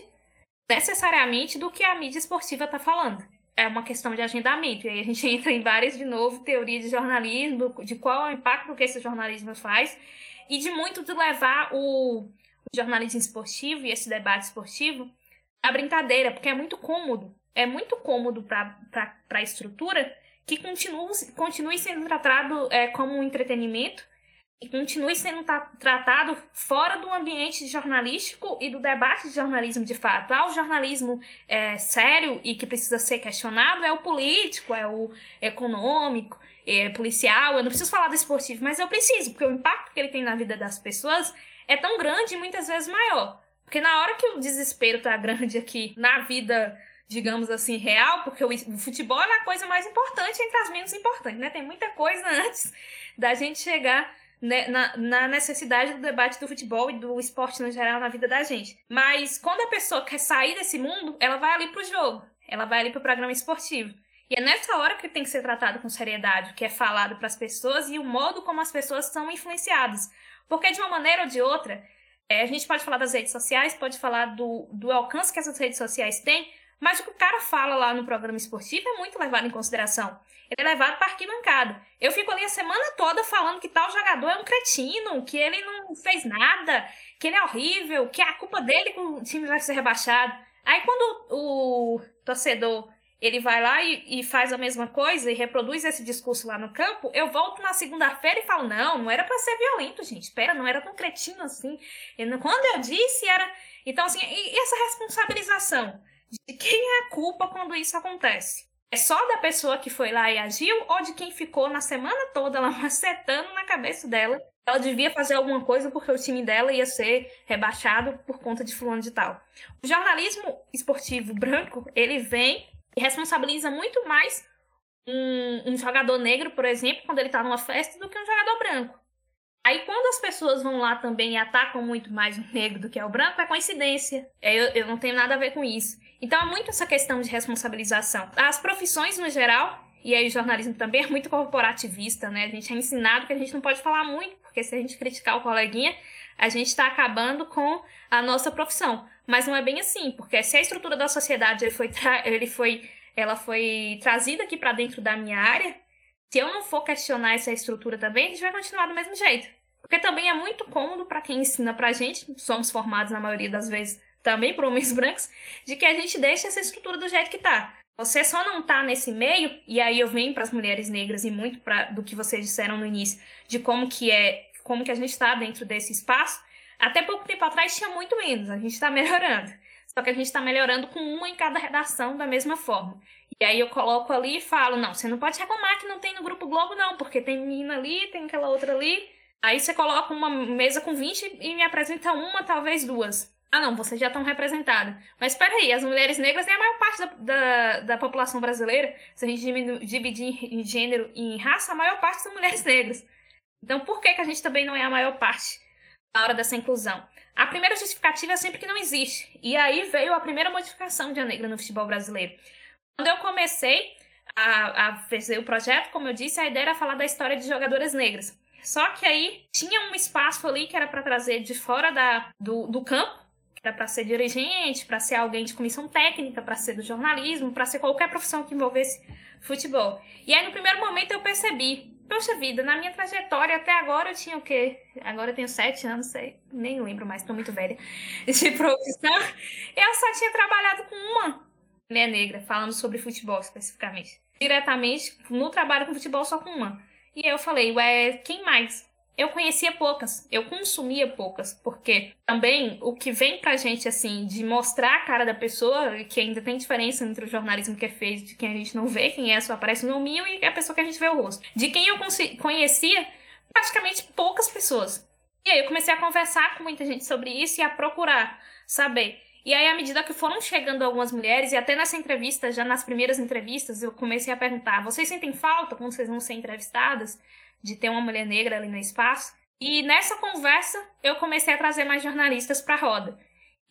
necessariamente do que a mídia esportiva está falando. É uma questão de agendamento. E aí a gente entra em várias, de novo, teorias de jornalismo, de qual é o impacto que esse jornalismo faz, e de muito de levar o jornalismo esportivo e esse debate esportivo à brincadeira, porque é muito cômodo. É muito cômodo para a estrutura que continue, continue sendo tratado é, como um entretenimento e continue sendo tratado fora do ambiente jornalístico e do debate de jornalismo de fato. Ah, o jornalismo é, sério e que precisa ser questionado é o político, é o econômico, é policial. Eu não preciso falar do esportivo, mas eu preciso, porque o impacto que ele tem na vida das pessoas é tão grande e muitas vezes maior. Porque na hora que o desespero tá grande aqui na vida digamos assim, real, porque o futebol é a coisa mais importante entre as menos importantes, né? Tem muita coisa antes da gente chegar né, na, na, necessidade do debate do futebol e do esporte no geral na vida da gente. Mas quando a pessoa quer sair desse mundo, ela vai ali pro jogo, ela vai ali pro programa esportivo. E é nessa hora que tem que ser tratado com seriedade, o que é falado para as pessoas e o modo como as pessoas são influenciadas. Porque de uma maneira ou de outra, é, a gente pode falar das redes sociais, pode falar do, do alcance que essas redes sociais têm, mas o que o cara fala lá no programa esportivo é muito levado em consideração. Ele é levado para arquibancada. Eu fico ali a semana toda falando que tal jogador é um cretino, que ele não fez nada, que ele é horrível, que é a culpa dele que o time vai ser rebaixado. Aí quando o torcedor ele vai lá e, e, faz a mesma coisa e reproduz esse discurso lá no campo, eu volto na segunda-feira e falo, não, não era para ser violento, gente, espera, não era tão cretino assim. Quando eu disse, era... Então, assim, e essa responsabilização? De quem é a culpa quando isso acontece? É só da pessoa que foi lá e agiu ou de quem ficou na semana toda lá macetando na cabeça dela? Ela devia fazer alguma coisa porque o time dela ia ser rebaixado por conta de fulano de tal. O jornalismo esportivo branco, ele vem e responsabiliza muito mais um, um jogador negro, por exemplo, quando ele está numa festa, do que um jogador branco. Aí quando as pessoas vão lá também e atacam muito mais o negro do que o branco, é coincidência. É, eu, eu não tenho nada a ver com isso. Então é muito essa questão de responsabilização. As profissões no geral, e aí o jornalismo também é muito corporativista, né? A gente é ensinado que a gente não pode falar muito, porque se a gente criticar o coleguinha, a gente está acabando com a nossa profissão. Mas não é bem assim, porque se a estrutura da sociedade ele foi, ele foi, ela foi trazida aqui para dentro da minha área, se eu não for questionar essa estrutura também, a gente vai continuar do mesmo jeito. Porque também é muito cômodo para quem ensina pra gente, somos formados na maioria das vezes também por homens brancos, de que a gente deixe essa estrutura do jeito que tá. Você só não tá nesse meio, e aí eu venho para as mulheres negras e muito pra, do que vocês disseram no início, de como que é, como que a gente está dentro desse espaço. Até pouco tempo atrás tinha muito menos, a gente está melhorando. Só que a gente está melhorando com uma em cada redação da mesma forma. E aí eu coloco ali e falo, não, você não pode reclamar que não tem no Grupo Globo, não, porque tem menina ali, tem aquela outra ali. Aí você coloca uma mesa com 20 e me apresenta uma, talvez duas. Ah, não, vocês já estão representadas. Mas espera aí, as mulheres negras têm a maior parte da, da, da população brasileira. Se a gente dividir em gênero e em raça, a maior parte são mulheres negras. Então, por que, que a gente também não é a maior parte na hora dessa inclusão? A primeira justificativa é sempre que não existe. E aí veio a primeira modificação de a negra no futebol brasileiro. Quando eu comecei a, a fazer o projeto, como eu disse, a ideia era falar da história de jogadoras negras. Só que aí tinha um espaço ali que era para trazer de fora da, do, do campo, que era para ser dirigente, para ser alguém de comissão técnica, para ser do jornalismo, para ser qualquer profissão que envolvesse futebol. E aí no primeiro momento eu percebi, Poxa vida, na minha trajetória até agora eu tinha o quê? Agora eu tenho sete anos, sei, nem lembro mais, tô muito velha. De profissão. Eu só tinha trabalhado com uma mulher negra, falando sobre futebol especificamente. Diretamente, no trabalho com futebol, só com uma. E eu falei, ué, quem mais? Eu conhecia poucas, eu consumia poucas, porque também o que vem pra gente, assim, de mostrar a cara da pessoa, que ainda tem diferença entre o jornalismo que é feito de quem a gente não vê, quem é, só aparece no mil, e a pessoa que a gente vê o rosto. De quem eu conhecia, praticamente poucas pessoas. E aí eu comecei a conversar com muita gente sobre isso e a procurar saber. E aí, à medida que foram chegando algumas mulheres, e até nessa entrevista, já nas primeiras entrevistas, eu comecei a perguntar: vocês sentem falta quando vocês vão ser entrevistadas? de ter uma mulher negra ali no espaço. E nessa conversa eu comecei a trazer mais jornalistas para a roda.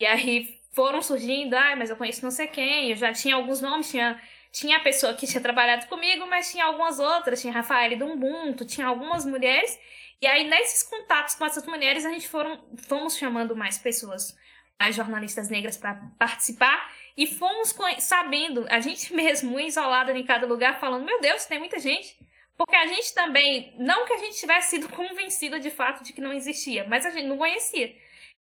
E aí foram surgindo, ah, mas eu conheço não sei quem, eu já tinha alguns nomes, tinha, tinha a pessoa que tinha trabalhado comigo, mas tinha algumas outras, tinha Rafael do Ubuntu, tinha algumas mulheres. E aí nesses contatos com essas mulheres a gente foram, fomos chamando mais pessoas, mais jornalistas negras para participar e fomos sabendo, a gente mesmo isolada em cada lugar, falando, meu Deus, tem muita gente. Porque a gente também, não que a gente tivesse sido convencida de fato de que não existia, mas a gente não conhecia.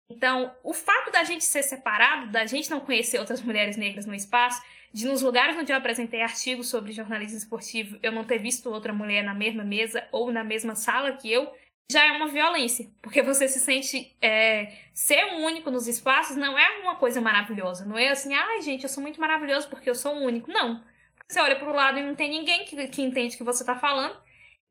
Então, o fato da gente ser separado, da gente não conhecer outras mulheres negras no espaço, de nos lugares onde eu apresentei artigos sobre jornalismo esportivo, eu não ter visto outra mulher na mesma mesa ou na mesma sala que eu, já é uma violência. Porque você se sente. É, ser o único nos espaços não é uma coisa maravilhosa. Não é assim, ai, gente, eu sou muito maravilhoso porque eu sou o único. Não. Você olha para o lado e não tem ninguém que, que entende o que você está falando.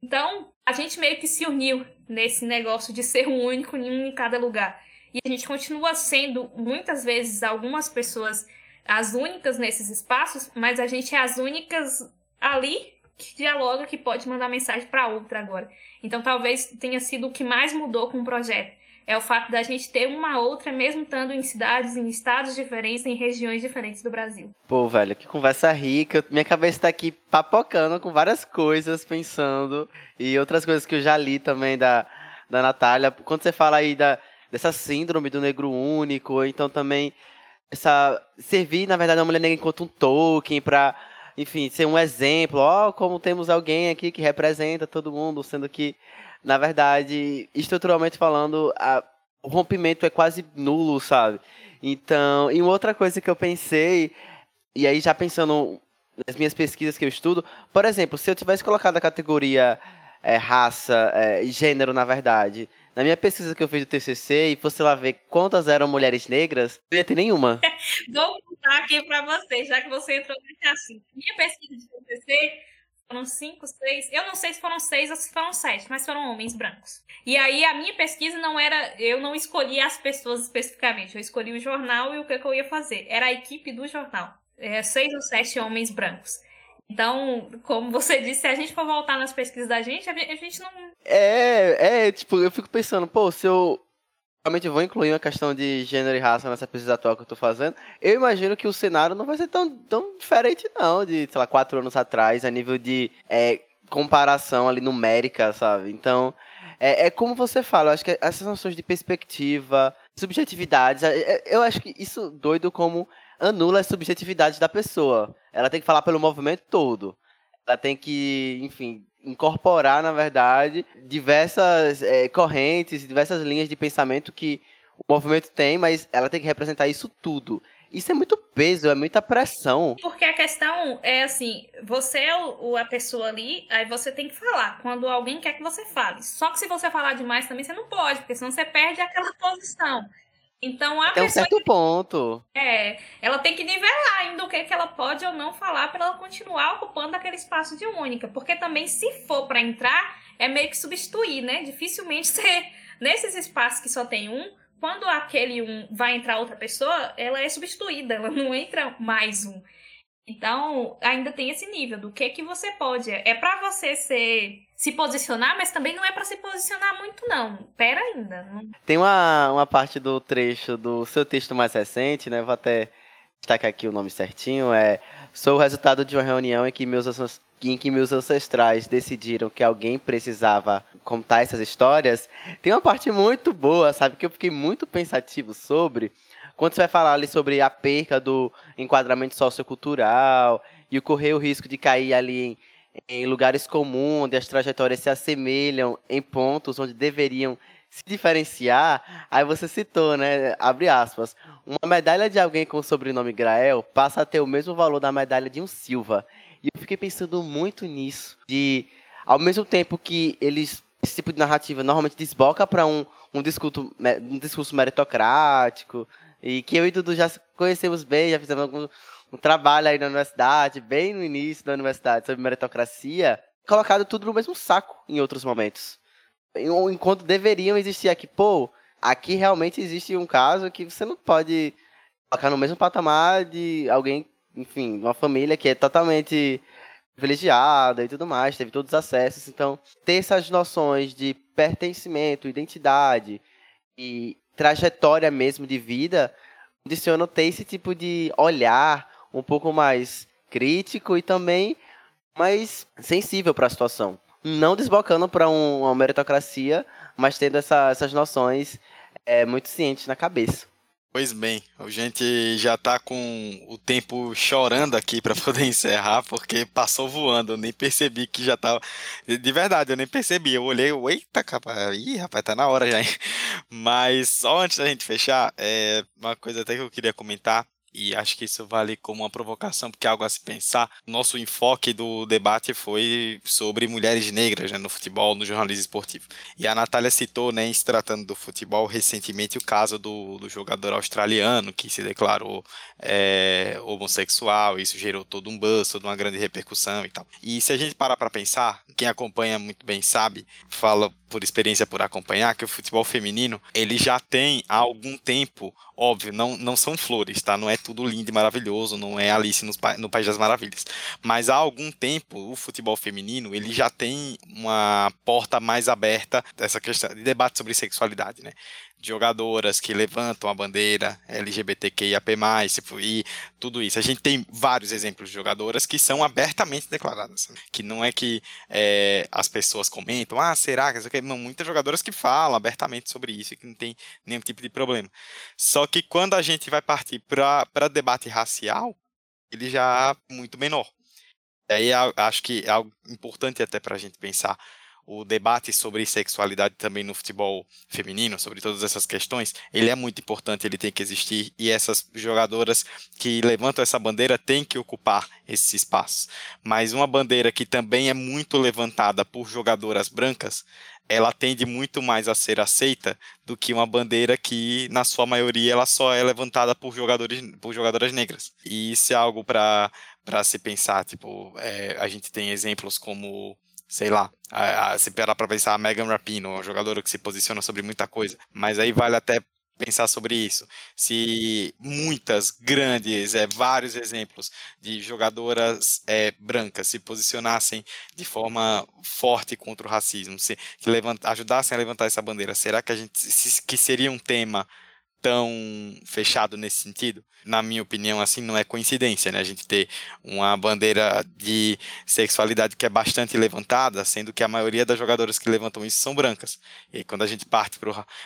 Então, a gente meio que se uniu nesse negócio de ser um único em cada lugar. E a gente continua sendo, muitas vezes, algumas pessoas as únicas nesses espaços, mas a gente é as únicas ali que dialoga, que pode mandar mensagem para outra agora. Então talvez tenha sido o que mais mudou com o projeto. É o fato da gente ter uma outra, mesmo estando em cidades, em estados diferentes, em regiões diferentes do Brasil. Pô, velho, que conversa rica. Minha cabeça tá aqui papocando com várias coisas, pensando. E outras coisas que eu já li também da, da Natália. Quando você fala aí da, dessa síndrome do negro único, então também essa servir, na verdade, a mulher negra enquanto um token para enfim, ser um exemplo, ó, como temos alguém aqui que representa todo mundo, sendo que, na verdade, estruturalmente falando, a, o rompimento é quase nulo, sabe? Então, e outra coisa que eu pensei, e aí já pensando nas minhas pesquisas que eu estudo, por exemplo, se eu tivesse colocado a categoria é, raça é, e gênero, na verdade, na minha pesquisa que eu fiz do TCC, e fosse lá ver quantas eram mulheres negras, não ia ter nenhuma. Vou contar aqui para você, já que você entrou nesse assunto. Minha pesquisa de TCC foram cinco, seis, eu não sei se foram seis ou se foram sete, mas foram homens brancos. E aí a minha pesquisa não era, eu não escolhi as pessoas especificamente, eu escolhi o jornal e o que, que eu ia fazer. Era a equipe do jornal. É, seis ou sete homens brancos. Então, como você disse, se a gente for voltar nas pesquisas da gente, a gente não. É, é, tipo, eu fico pensando, pô, se eu realmente vou incluir uma questão de gênero e raça nessa pesquisa atual que eu tô fazendo, eu imagino que o cenário não vai ser tão, tão diferente, não, de, sei lá, quatro anos atrás, a nível de é, comparação ali numérica, sabe? Então, é, é como você fala, eu acho que essas noções de perspectiva, subjetividades, é, é, eu acho que isso doido como anula as subjetividades da pessoa. Ela tem que falar pelo movimento todo. Ela tem que, enfim, incorporar, na verdade, diversas é, correntes, diversas linhas de pensamento que o movimento tem, mas ela tem que representar isso tudo. Isso é muito peso, é muita pressão. Porque a questão é assim, você é o, a pessoa ali, aí você tem que falar quando alguém quer que você fale. Só que se você falar demais também, você não pode, porque senão você perde aquela posição. Então a Até um certo que, ponto. É, ela tem que nivelar ainda o que, que ela pode ou não falar para ela continuar ocupando aquele espaço de única. Porque também, se for para entrar, é meio que substituir, né? Dificilmente ser nesses espaços que só tem um, quando aquele um vai entrar outra pessoa, ela é substituída, ela não entra mais um. Então, ainda tem esse nível do que que você pode. É para você ser se posicionar, mas também não é para se posicionar muito não. Pera ainda. Não... Tem uma, uma parte do trecho do seu texto mais recente, né? Vou até destacar aqui o nome certinho, é Sou o resultado de uma reunião em que meus em que meus ancestrais decidiram que alguém precisava contar essas histórias, tem uma parte muito boa, sabe, que eu fiquei muito pensativo sobre, quando você vai falar ali sobre a perca do enquadramento sociocultural e correr o risco de cair ali em, em lugares comuns, onde as trajetórias se assemelham em pontos onde deveriam se diferenciar, aí você citou, né? Abre aspas. Uma medalha de alguém com o sobrenome Grael passa a ter o mesmo valor da medalha de um Silva. E eu fiquei pensando muito nisso. De, ao mesmo tempo que eles. Esse tipo de narrativa normalmente desboca para um, um, discurso, um discurso meritocrático, e que eu e Dudu já conhecemos bem, já fizemos algum, um trabalho aí na universidade, bem no início da universidade, sobre meritocracia, colocado tudo no mesmo saco em outros momentos. Enquanto deveriam existir aqui, pô, aqui realmente existe um caso que você não pode colocar no mesmo patamar de alguém, enfim, uma família que é totalmente privilegiada e tudo mais, teve todos os acessos. Então, ter essas noções de pertencimento, identidade e trajetória mesmo de vida, condiciona ter esse tipo de olhar um pouco mais crítico e também mais sensível para a situação. Não desbocando para um, uma meritocracia, mas tendo essa, essas noções é, muito cientes na cabeça. Pois bem, a gente já tá com o tempo chorando aqui para poder encerrar, porque passou voando, eu nem percebi que já tava. De verdade, eu nem percebi. Eu olhei, eita, capa, ih, rapaz, tá na hora já, hein? Mas só antes da gente fechar, é uma coisa até que eu queria comentar e acho que isso vale como uma provocação, porque é algo a se pensar. Nosso enfoque do debate foi sobre mulheres negras né, no futebol, no jornalismo esportivo. E a Natália citou, né, em se tratando do futebol, recentemente o caso do, do jogador australiano que se declarou é, homossexual, isso gerou todo um buzz, toda uma grande repercussão e tal. E se a gente parar para pensar, quem acompanha muito bem sabe, fala por experiência por acompanhar, que o futebol feminino ele já tem há algum tempo, óbvio, não, não são flores, tá? Não é tudo lindo e maravilhoso, não é Alice no País das Maravilhas. Mas há algum tempo, o futebol feminino, ele já tem uma porta mais aberta dessa questão de debate sobre sexualidade, né? Jogadoras que levantam a bandeira LGBTQIAP+, e tudo isso. A gente tem vários exemplos de jogadoras que são abertamente declaradas, né? que não é que é, as pessoas comentam, ah, será que... Não, muitas jogadoras que falam abertamente sobre isso e que não tem nenhum tipo de problema. Só que quando a gente vai partir para debate racial, ele já é muito menor. Aí acho que é algo importante até para a gente pensar o debate sobre sexualidade também no futebol feminino, sobre todas essas questões, ele é muito importante, ele tem que existir e essas jogadoras que levantam essa bandeira têm que ocupar esses espaços. Mas uma bandeira que também é muito levantada por jogadoras brancas, ela tende muito mais a ser aceita do que uma bandeira que, na sua maioria, ela só é levantada por jogadores, por jogadoras negras. E isso é algo para para se pensar, tipo, é, a gente tem exemplos como sei lá, a, a, se parar para pensar a Megan Rapinoe, uma jogadora que se posiciona sobre muita coisa, mas aí vale até pensar sobre isso. Se muitas grandes, é, vários exemplos de jogadoras é, brancas se posicionassem de forma forte contra o racismo, se que levanta, ajudassem a levantar essa bandeira, será que a gente se, que seria um tema tão fechado nesse sentido? Na minha opinião, assim, não é coincidência, né? A gente ter uma bandeira de sexualidade que é bastante levantada, sendo que a maioria das jogadoras que levantam isso são brancas. E quando a gente parte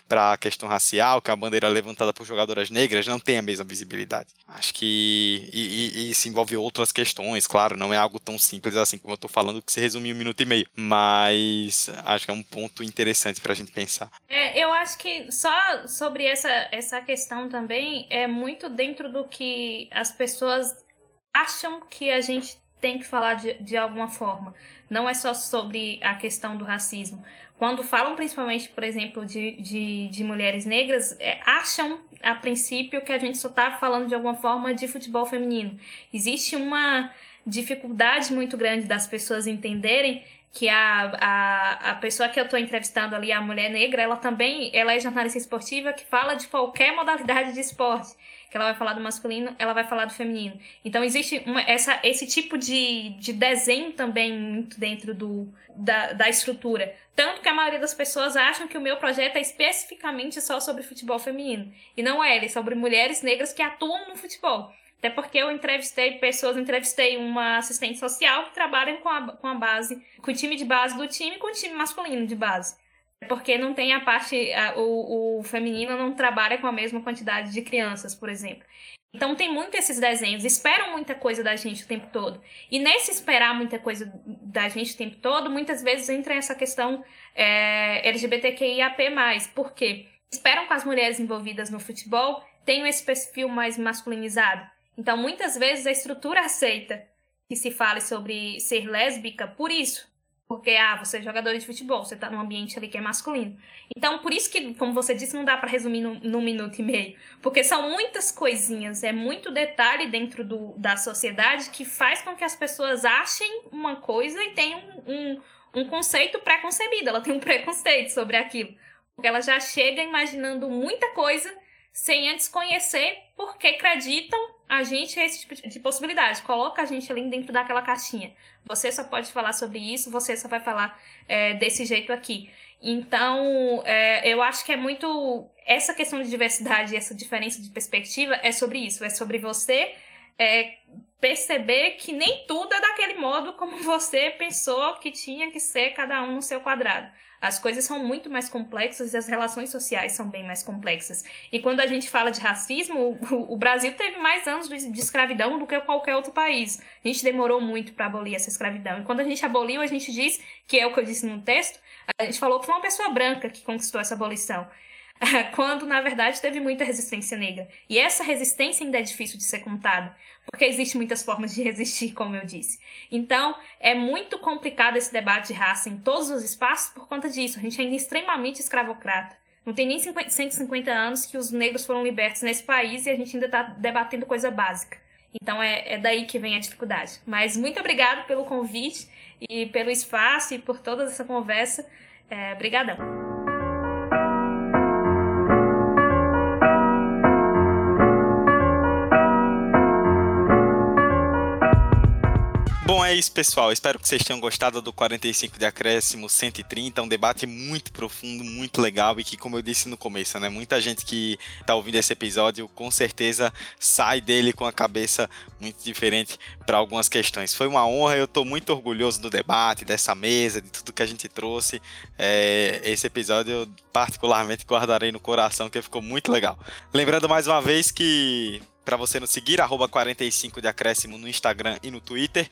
para a questão racial, que é a bandeira levantada por jogadoras negras não tem a mesma visibilidade. Acho que e, e isso envolve outras questões, claro, não é algo tão simples assim como eu estou falando, que se resume em um minuto e meio. Mas acho que é um ponto interessante para a gente pensar. É, eu acho que só sobre essa, essa questão também é muito dentro do que as pessoas acham que a gente tem que falar de, de alguma forma. Não é só sobre a questão do racismo. Quando falam principalmente, por exemplo, de, de, de mulheres negras, é, acham a princípio que a gente só está falando de alguma forma de futebol feminino. Existe uma dificuldade muito grande das pessoas entenderem que a, a, a pessoa que eu estou entrevistando ali, a mulher negra, ela também ela é jornalista esportiva que fala de qualquer modalidade de esporte. Que ela vai falar do masculino, ela vai falar do feminino. Então existe uma, essa, esse tipo de, de desenho também muito dentro do, da, da estrutura. Tanto que a maioria das pessoas acham que o meu projeto é especificamente só sobre futebol feminino. E não é, ele é sobre mulheres negras que atuam no futebol. Até porque eu entrevistei pessoas, entrevistei uma assistente social que trabalha com a, com a base, com o time de base do time com o time masculino de base. Porque não tem a parte, a, o, o feminino não trabalha com a mesma quantidade de crianças, por exemplo. Então tem muito esses desenhos, esperam muita coisa da gente o tempo todo. E nesse esperar muita coisa da gente o tempo todo, muitas vezes entra essa questão é, LGBTQIAP+. Por quê? Esperam que as mulheres envolvidas no futebol tenham esse perfil mais masculinizado. Então, muitas vezes a estrutura aceita que se fale sobre ser lésbica por isso. Porque, ah, você é jogador de futebol, você tá num ambiente ali que é masculino. Então, por isso que, como você disse, não dá para resumir num, num, minuto e meio. Porque são muitas coisinhas, é muito detalhe dentro do, da sociedade que faz com que as pessoas achem uma coisa e tenham um, um, um conceito pré-concebido. Ela tem um preconceito sobre aquilo. Porque ela já chega imaginando muita coisa sem antes conhecer porque acreditam a gente esse tipo de possibilidade. Coloca a gente ali dentro daquela caixinha. Você só pode falar sobre isso, você só vai falar é, desse jeito aqui. Então, é, eu acho que é muito. Essa questão de diversidade, essa diferença de perspectiva é sobre isso. É sobre você é, perceber que nem tudo é daquele modo como você pensou que tinha que ser cada um no seu quadrado. As coisas são muito mais complexas e as relações sociais são bem mais complexas. E quando a gente fala de racismo, o, Brasil teve mais anos de escravidão do que qualquer outro país. A gente demorou muito para abolir essa escravidão. E quando a gente aboliu, a gente diz, que é o que eu disse no texto, a gente falou que foi uma pessoa branca que conquistou essa abolição. quando na verdade teve muita resistência negra. E essa resistência ainda é difícil de ser contada, porque existem muitas formas de resistir, como eu disse. Então, é muito complicado esse debate de raça em todos os espaços por conta disso. A gente ainda é extremamente escravocrata. Não tem nem 50, 150 anos que os negros foram libertos nesse país e a gente ainda está debatendo coisa básica. Então é, é, daí que vem a dificuldade. Mas muito obrigado pelo convite e pelo espaço e por toda essa conversa. É, brigadão. Isso, pessoal. Espero que vocês tenham gostado do 45 de acréscimo 130, um debate muito profundo, muito legal e que, como eu disse no começo, né, muita gente que está ouvindo esse episódio com certeza sai dele com a cabeça muito diferente para algumas questões. Foi uma honra, eu estou muito orgulhoso do debate, dessa mesa, de tudo que a gente trouxe. É, esse episódio eu particularmente guardarei no coração, porque ficou muito legal. Lembrando mais uma vez que para você nos seguir, arroba 45 de acréscimo no Instagram e no Twitter.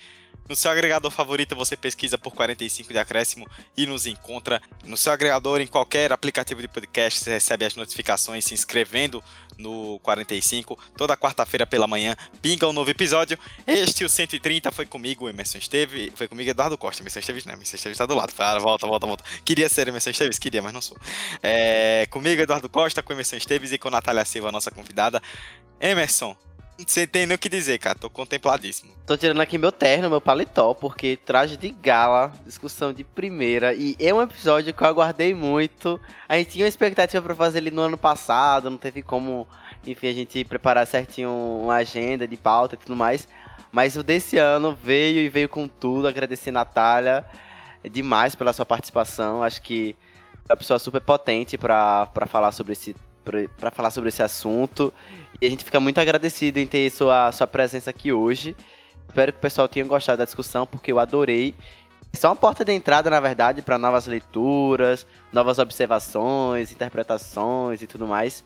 No seu agregador favorito, você pesquisa por 45 de acréscimo e nos encontra. No seu agregador, em qualquer aplicativo de podcast, você recebe as notificações se inscrevendo no 45. Toda quarta-feira pela manhã, pinga um novo episódio. Este, o 130, foi comigo, Emerson Esteve. Foi comigo, Eduardo Costa. Emerson Esteves não, Emerson Esteves tá do lado. Ah, volta, volta, volta. Queria ser Emerson Esteves? Queria, mas não sou. É, comigo, Eduardo Costa, com Emerson Esteves e com Natália Silva, nossa convidada. Emerson, você tem nem o que dizer, cara. Tô contempladíssimo. Tô tirando aqui meu terno, meu paletó, porque traje de gala, discussão de primeira. E é um episódio que eu aguardei muito. A gente tinha uma expectativa para fazer ele no ano passado, não teve como, enfim, a gente preparar certinho uma agenda de pauta e tudo mais. Mas o desse ano veio e veio com tudo. Agradecer, Natália, demais pela sua participação. Acho que é uma pessoa super potente para falar sobre esse para falar sobre esse assunto. E a gente fica muito agradecido em ter sua, sua presença aqui hoje. Espero que o pessoal tenha gostado da discussão, porque eu adorei. É só uma porta de entrada, na verdade, para novas leituras, novas observações, interpretações e tudo mais.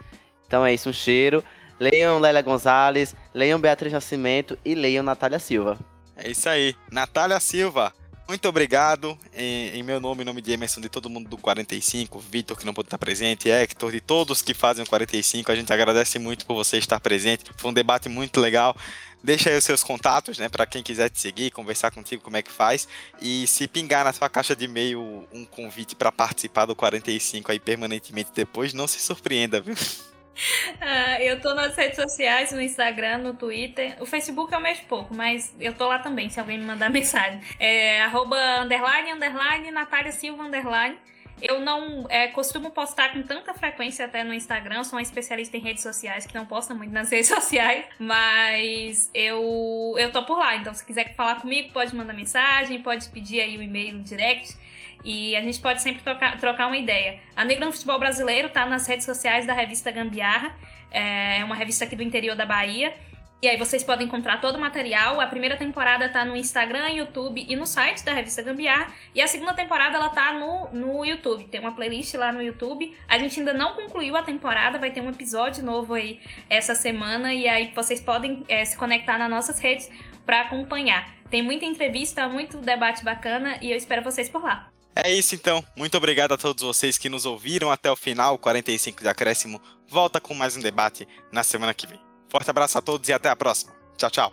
Então é isso, um cheiro. Leiam Lélia Gonzalez, leiam Beatriz Nascimento e leiam Natália Silva. É isso aí. Natália Silva, muito obrigado. Em, em, meu nome, em nome de Emerson, de todo mundo do 45, Vitor, que não pôde estar presente, Hector, de todos que fazem o 45, a gente agradece muito por você estar presente. Foi um debate muito legal. Deixa aí os seus contatos, né, para quem quiser te seguir, conversar contigo, como é que faz. E se pingar na sua caixa de e-mail um convite para participar do 45 aí permanentemente depois, não se surpreenda, viu? Uh, eu tô nas redes sociais, no Instagram, no Twitter. O Facebook eu mexo pouco, mas eu tô lá também, se alguém me mandar mensagem. É arroba underline, underline, Natália Silva, underline. Eu não é, costumo postar com tanta frequência até no Instagram, sou uma especialista em redes sociais que não posta muito nas redes sociais, mas eu, eu tô por lá. Então, se quiser falar comigo, pode mandar mensagem, pode pedir aí o e-mail no direct. E a gente pode sempre trocar, trocar uma ideia. A Negra no Futebol Brasileiro tá nas redes sociais da revista Gambiarra, é uma revista aqui do interior da Bahia. E aí vocês podem encontrar todo o material. A primeira temporada tá no Instagram, YouTube e no site da revista Gambiarra. E a segunda temporada ela tá no, no YouTube. Tem uma playlist lá no YouTube. A gente ainda não concluiu a temporada, vai ter um episódio novo aí essa semana. E aí vocês podem é, se conectar nas nossas redes para acompanhar. Tem muita entrevista, muito debate bacana e eu espero vocês por lá. É isso então. Muito obrigado a todos vocês que nos ouviram até o final. 45 de acréscimo volta com mais um debate na semana que vem. Forte abraço a todos e até a próxima. Tchau, tchau.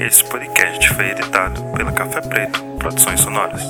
Esse podcast foi editado pela Café Preto Produções Sonoras.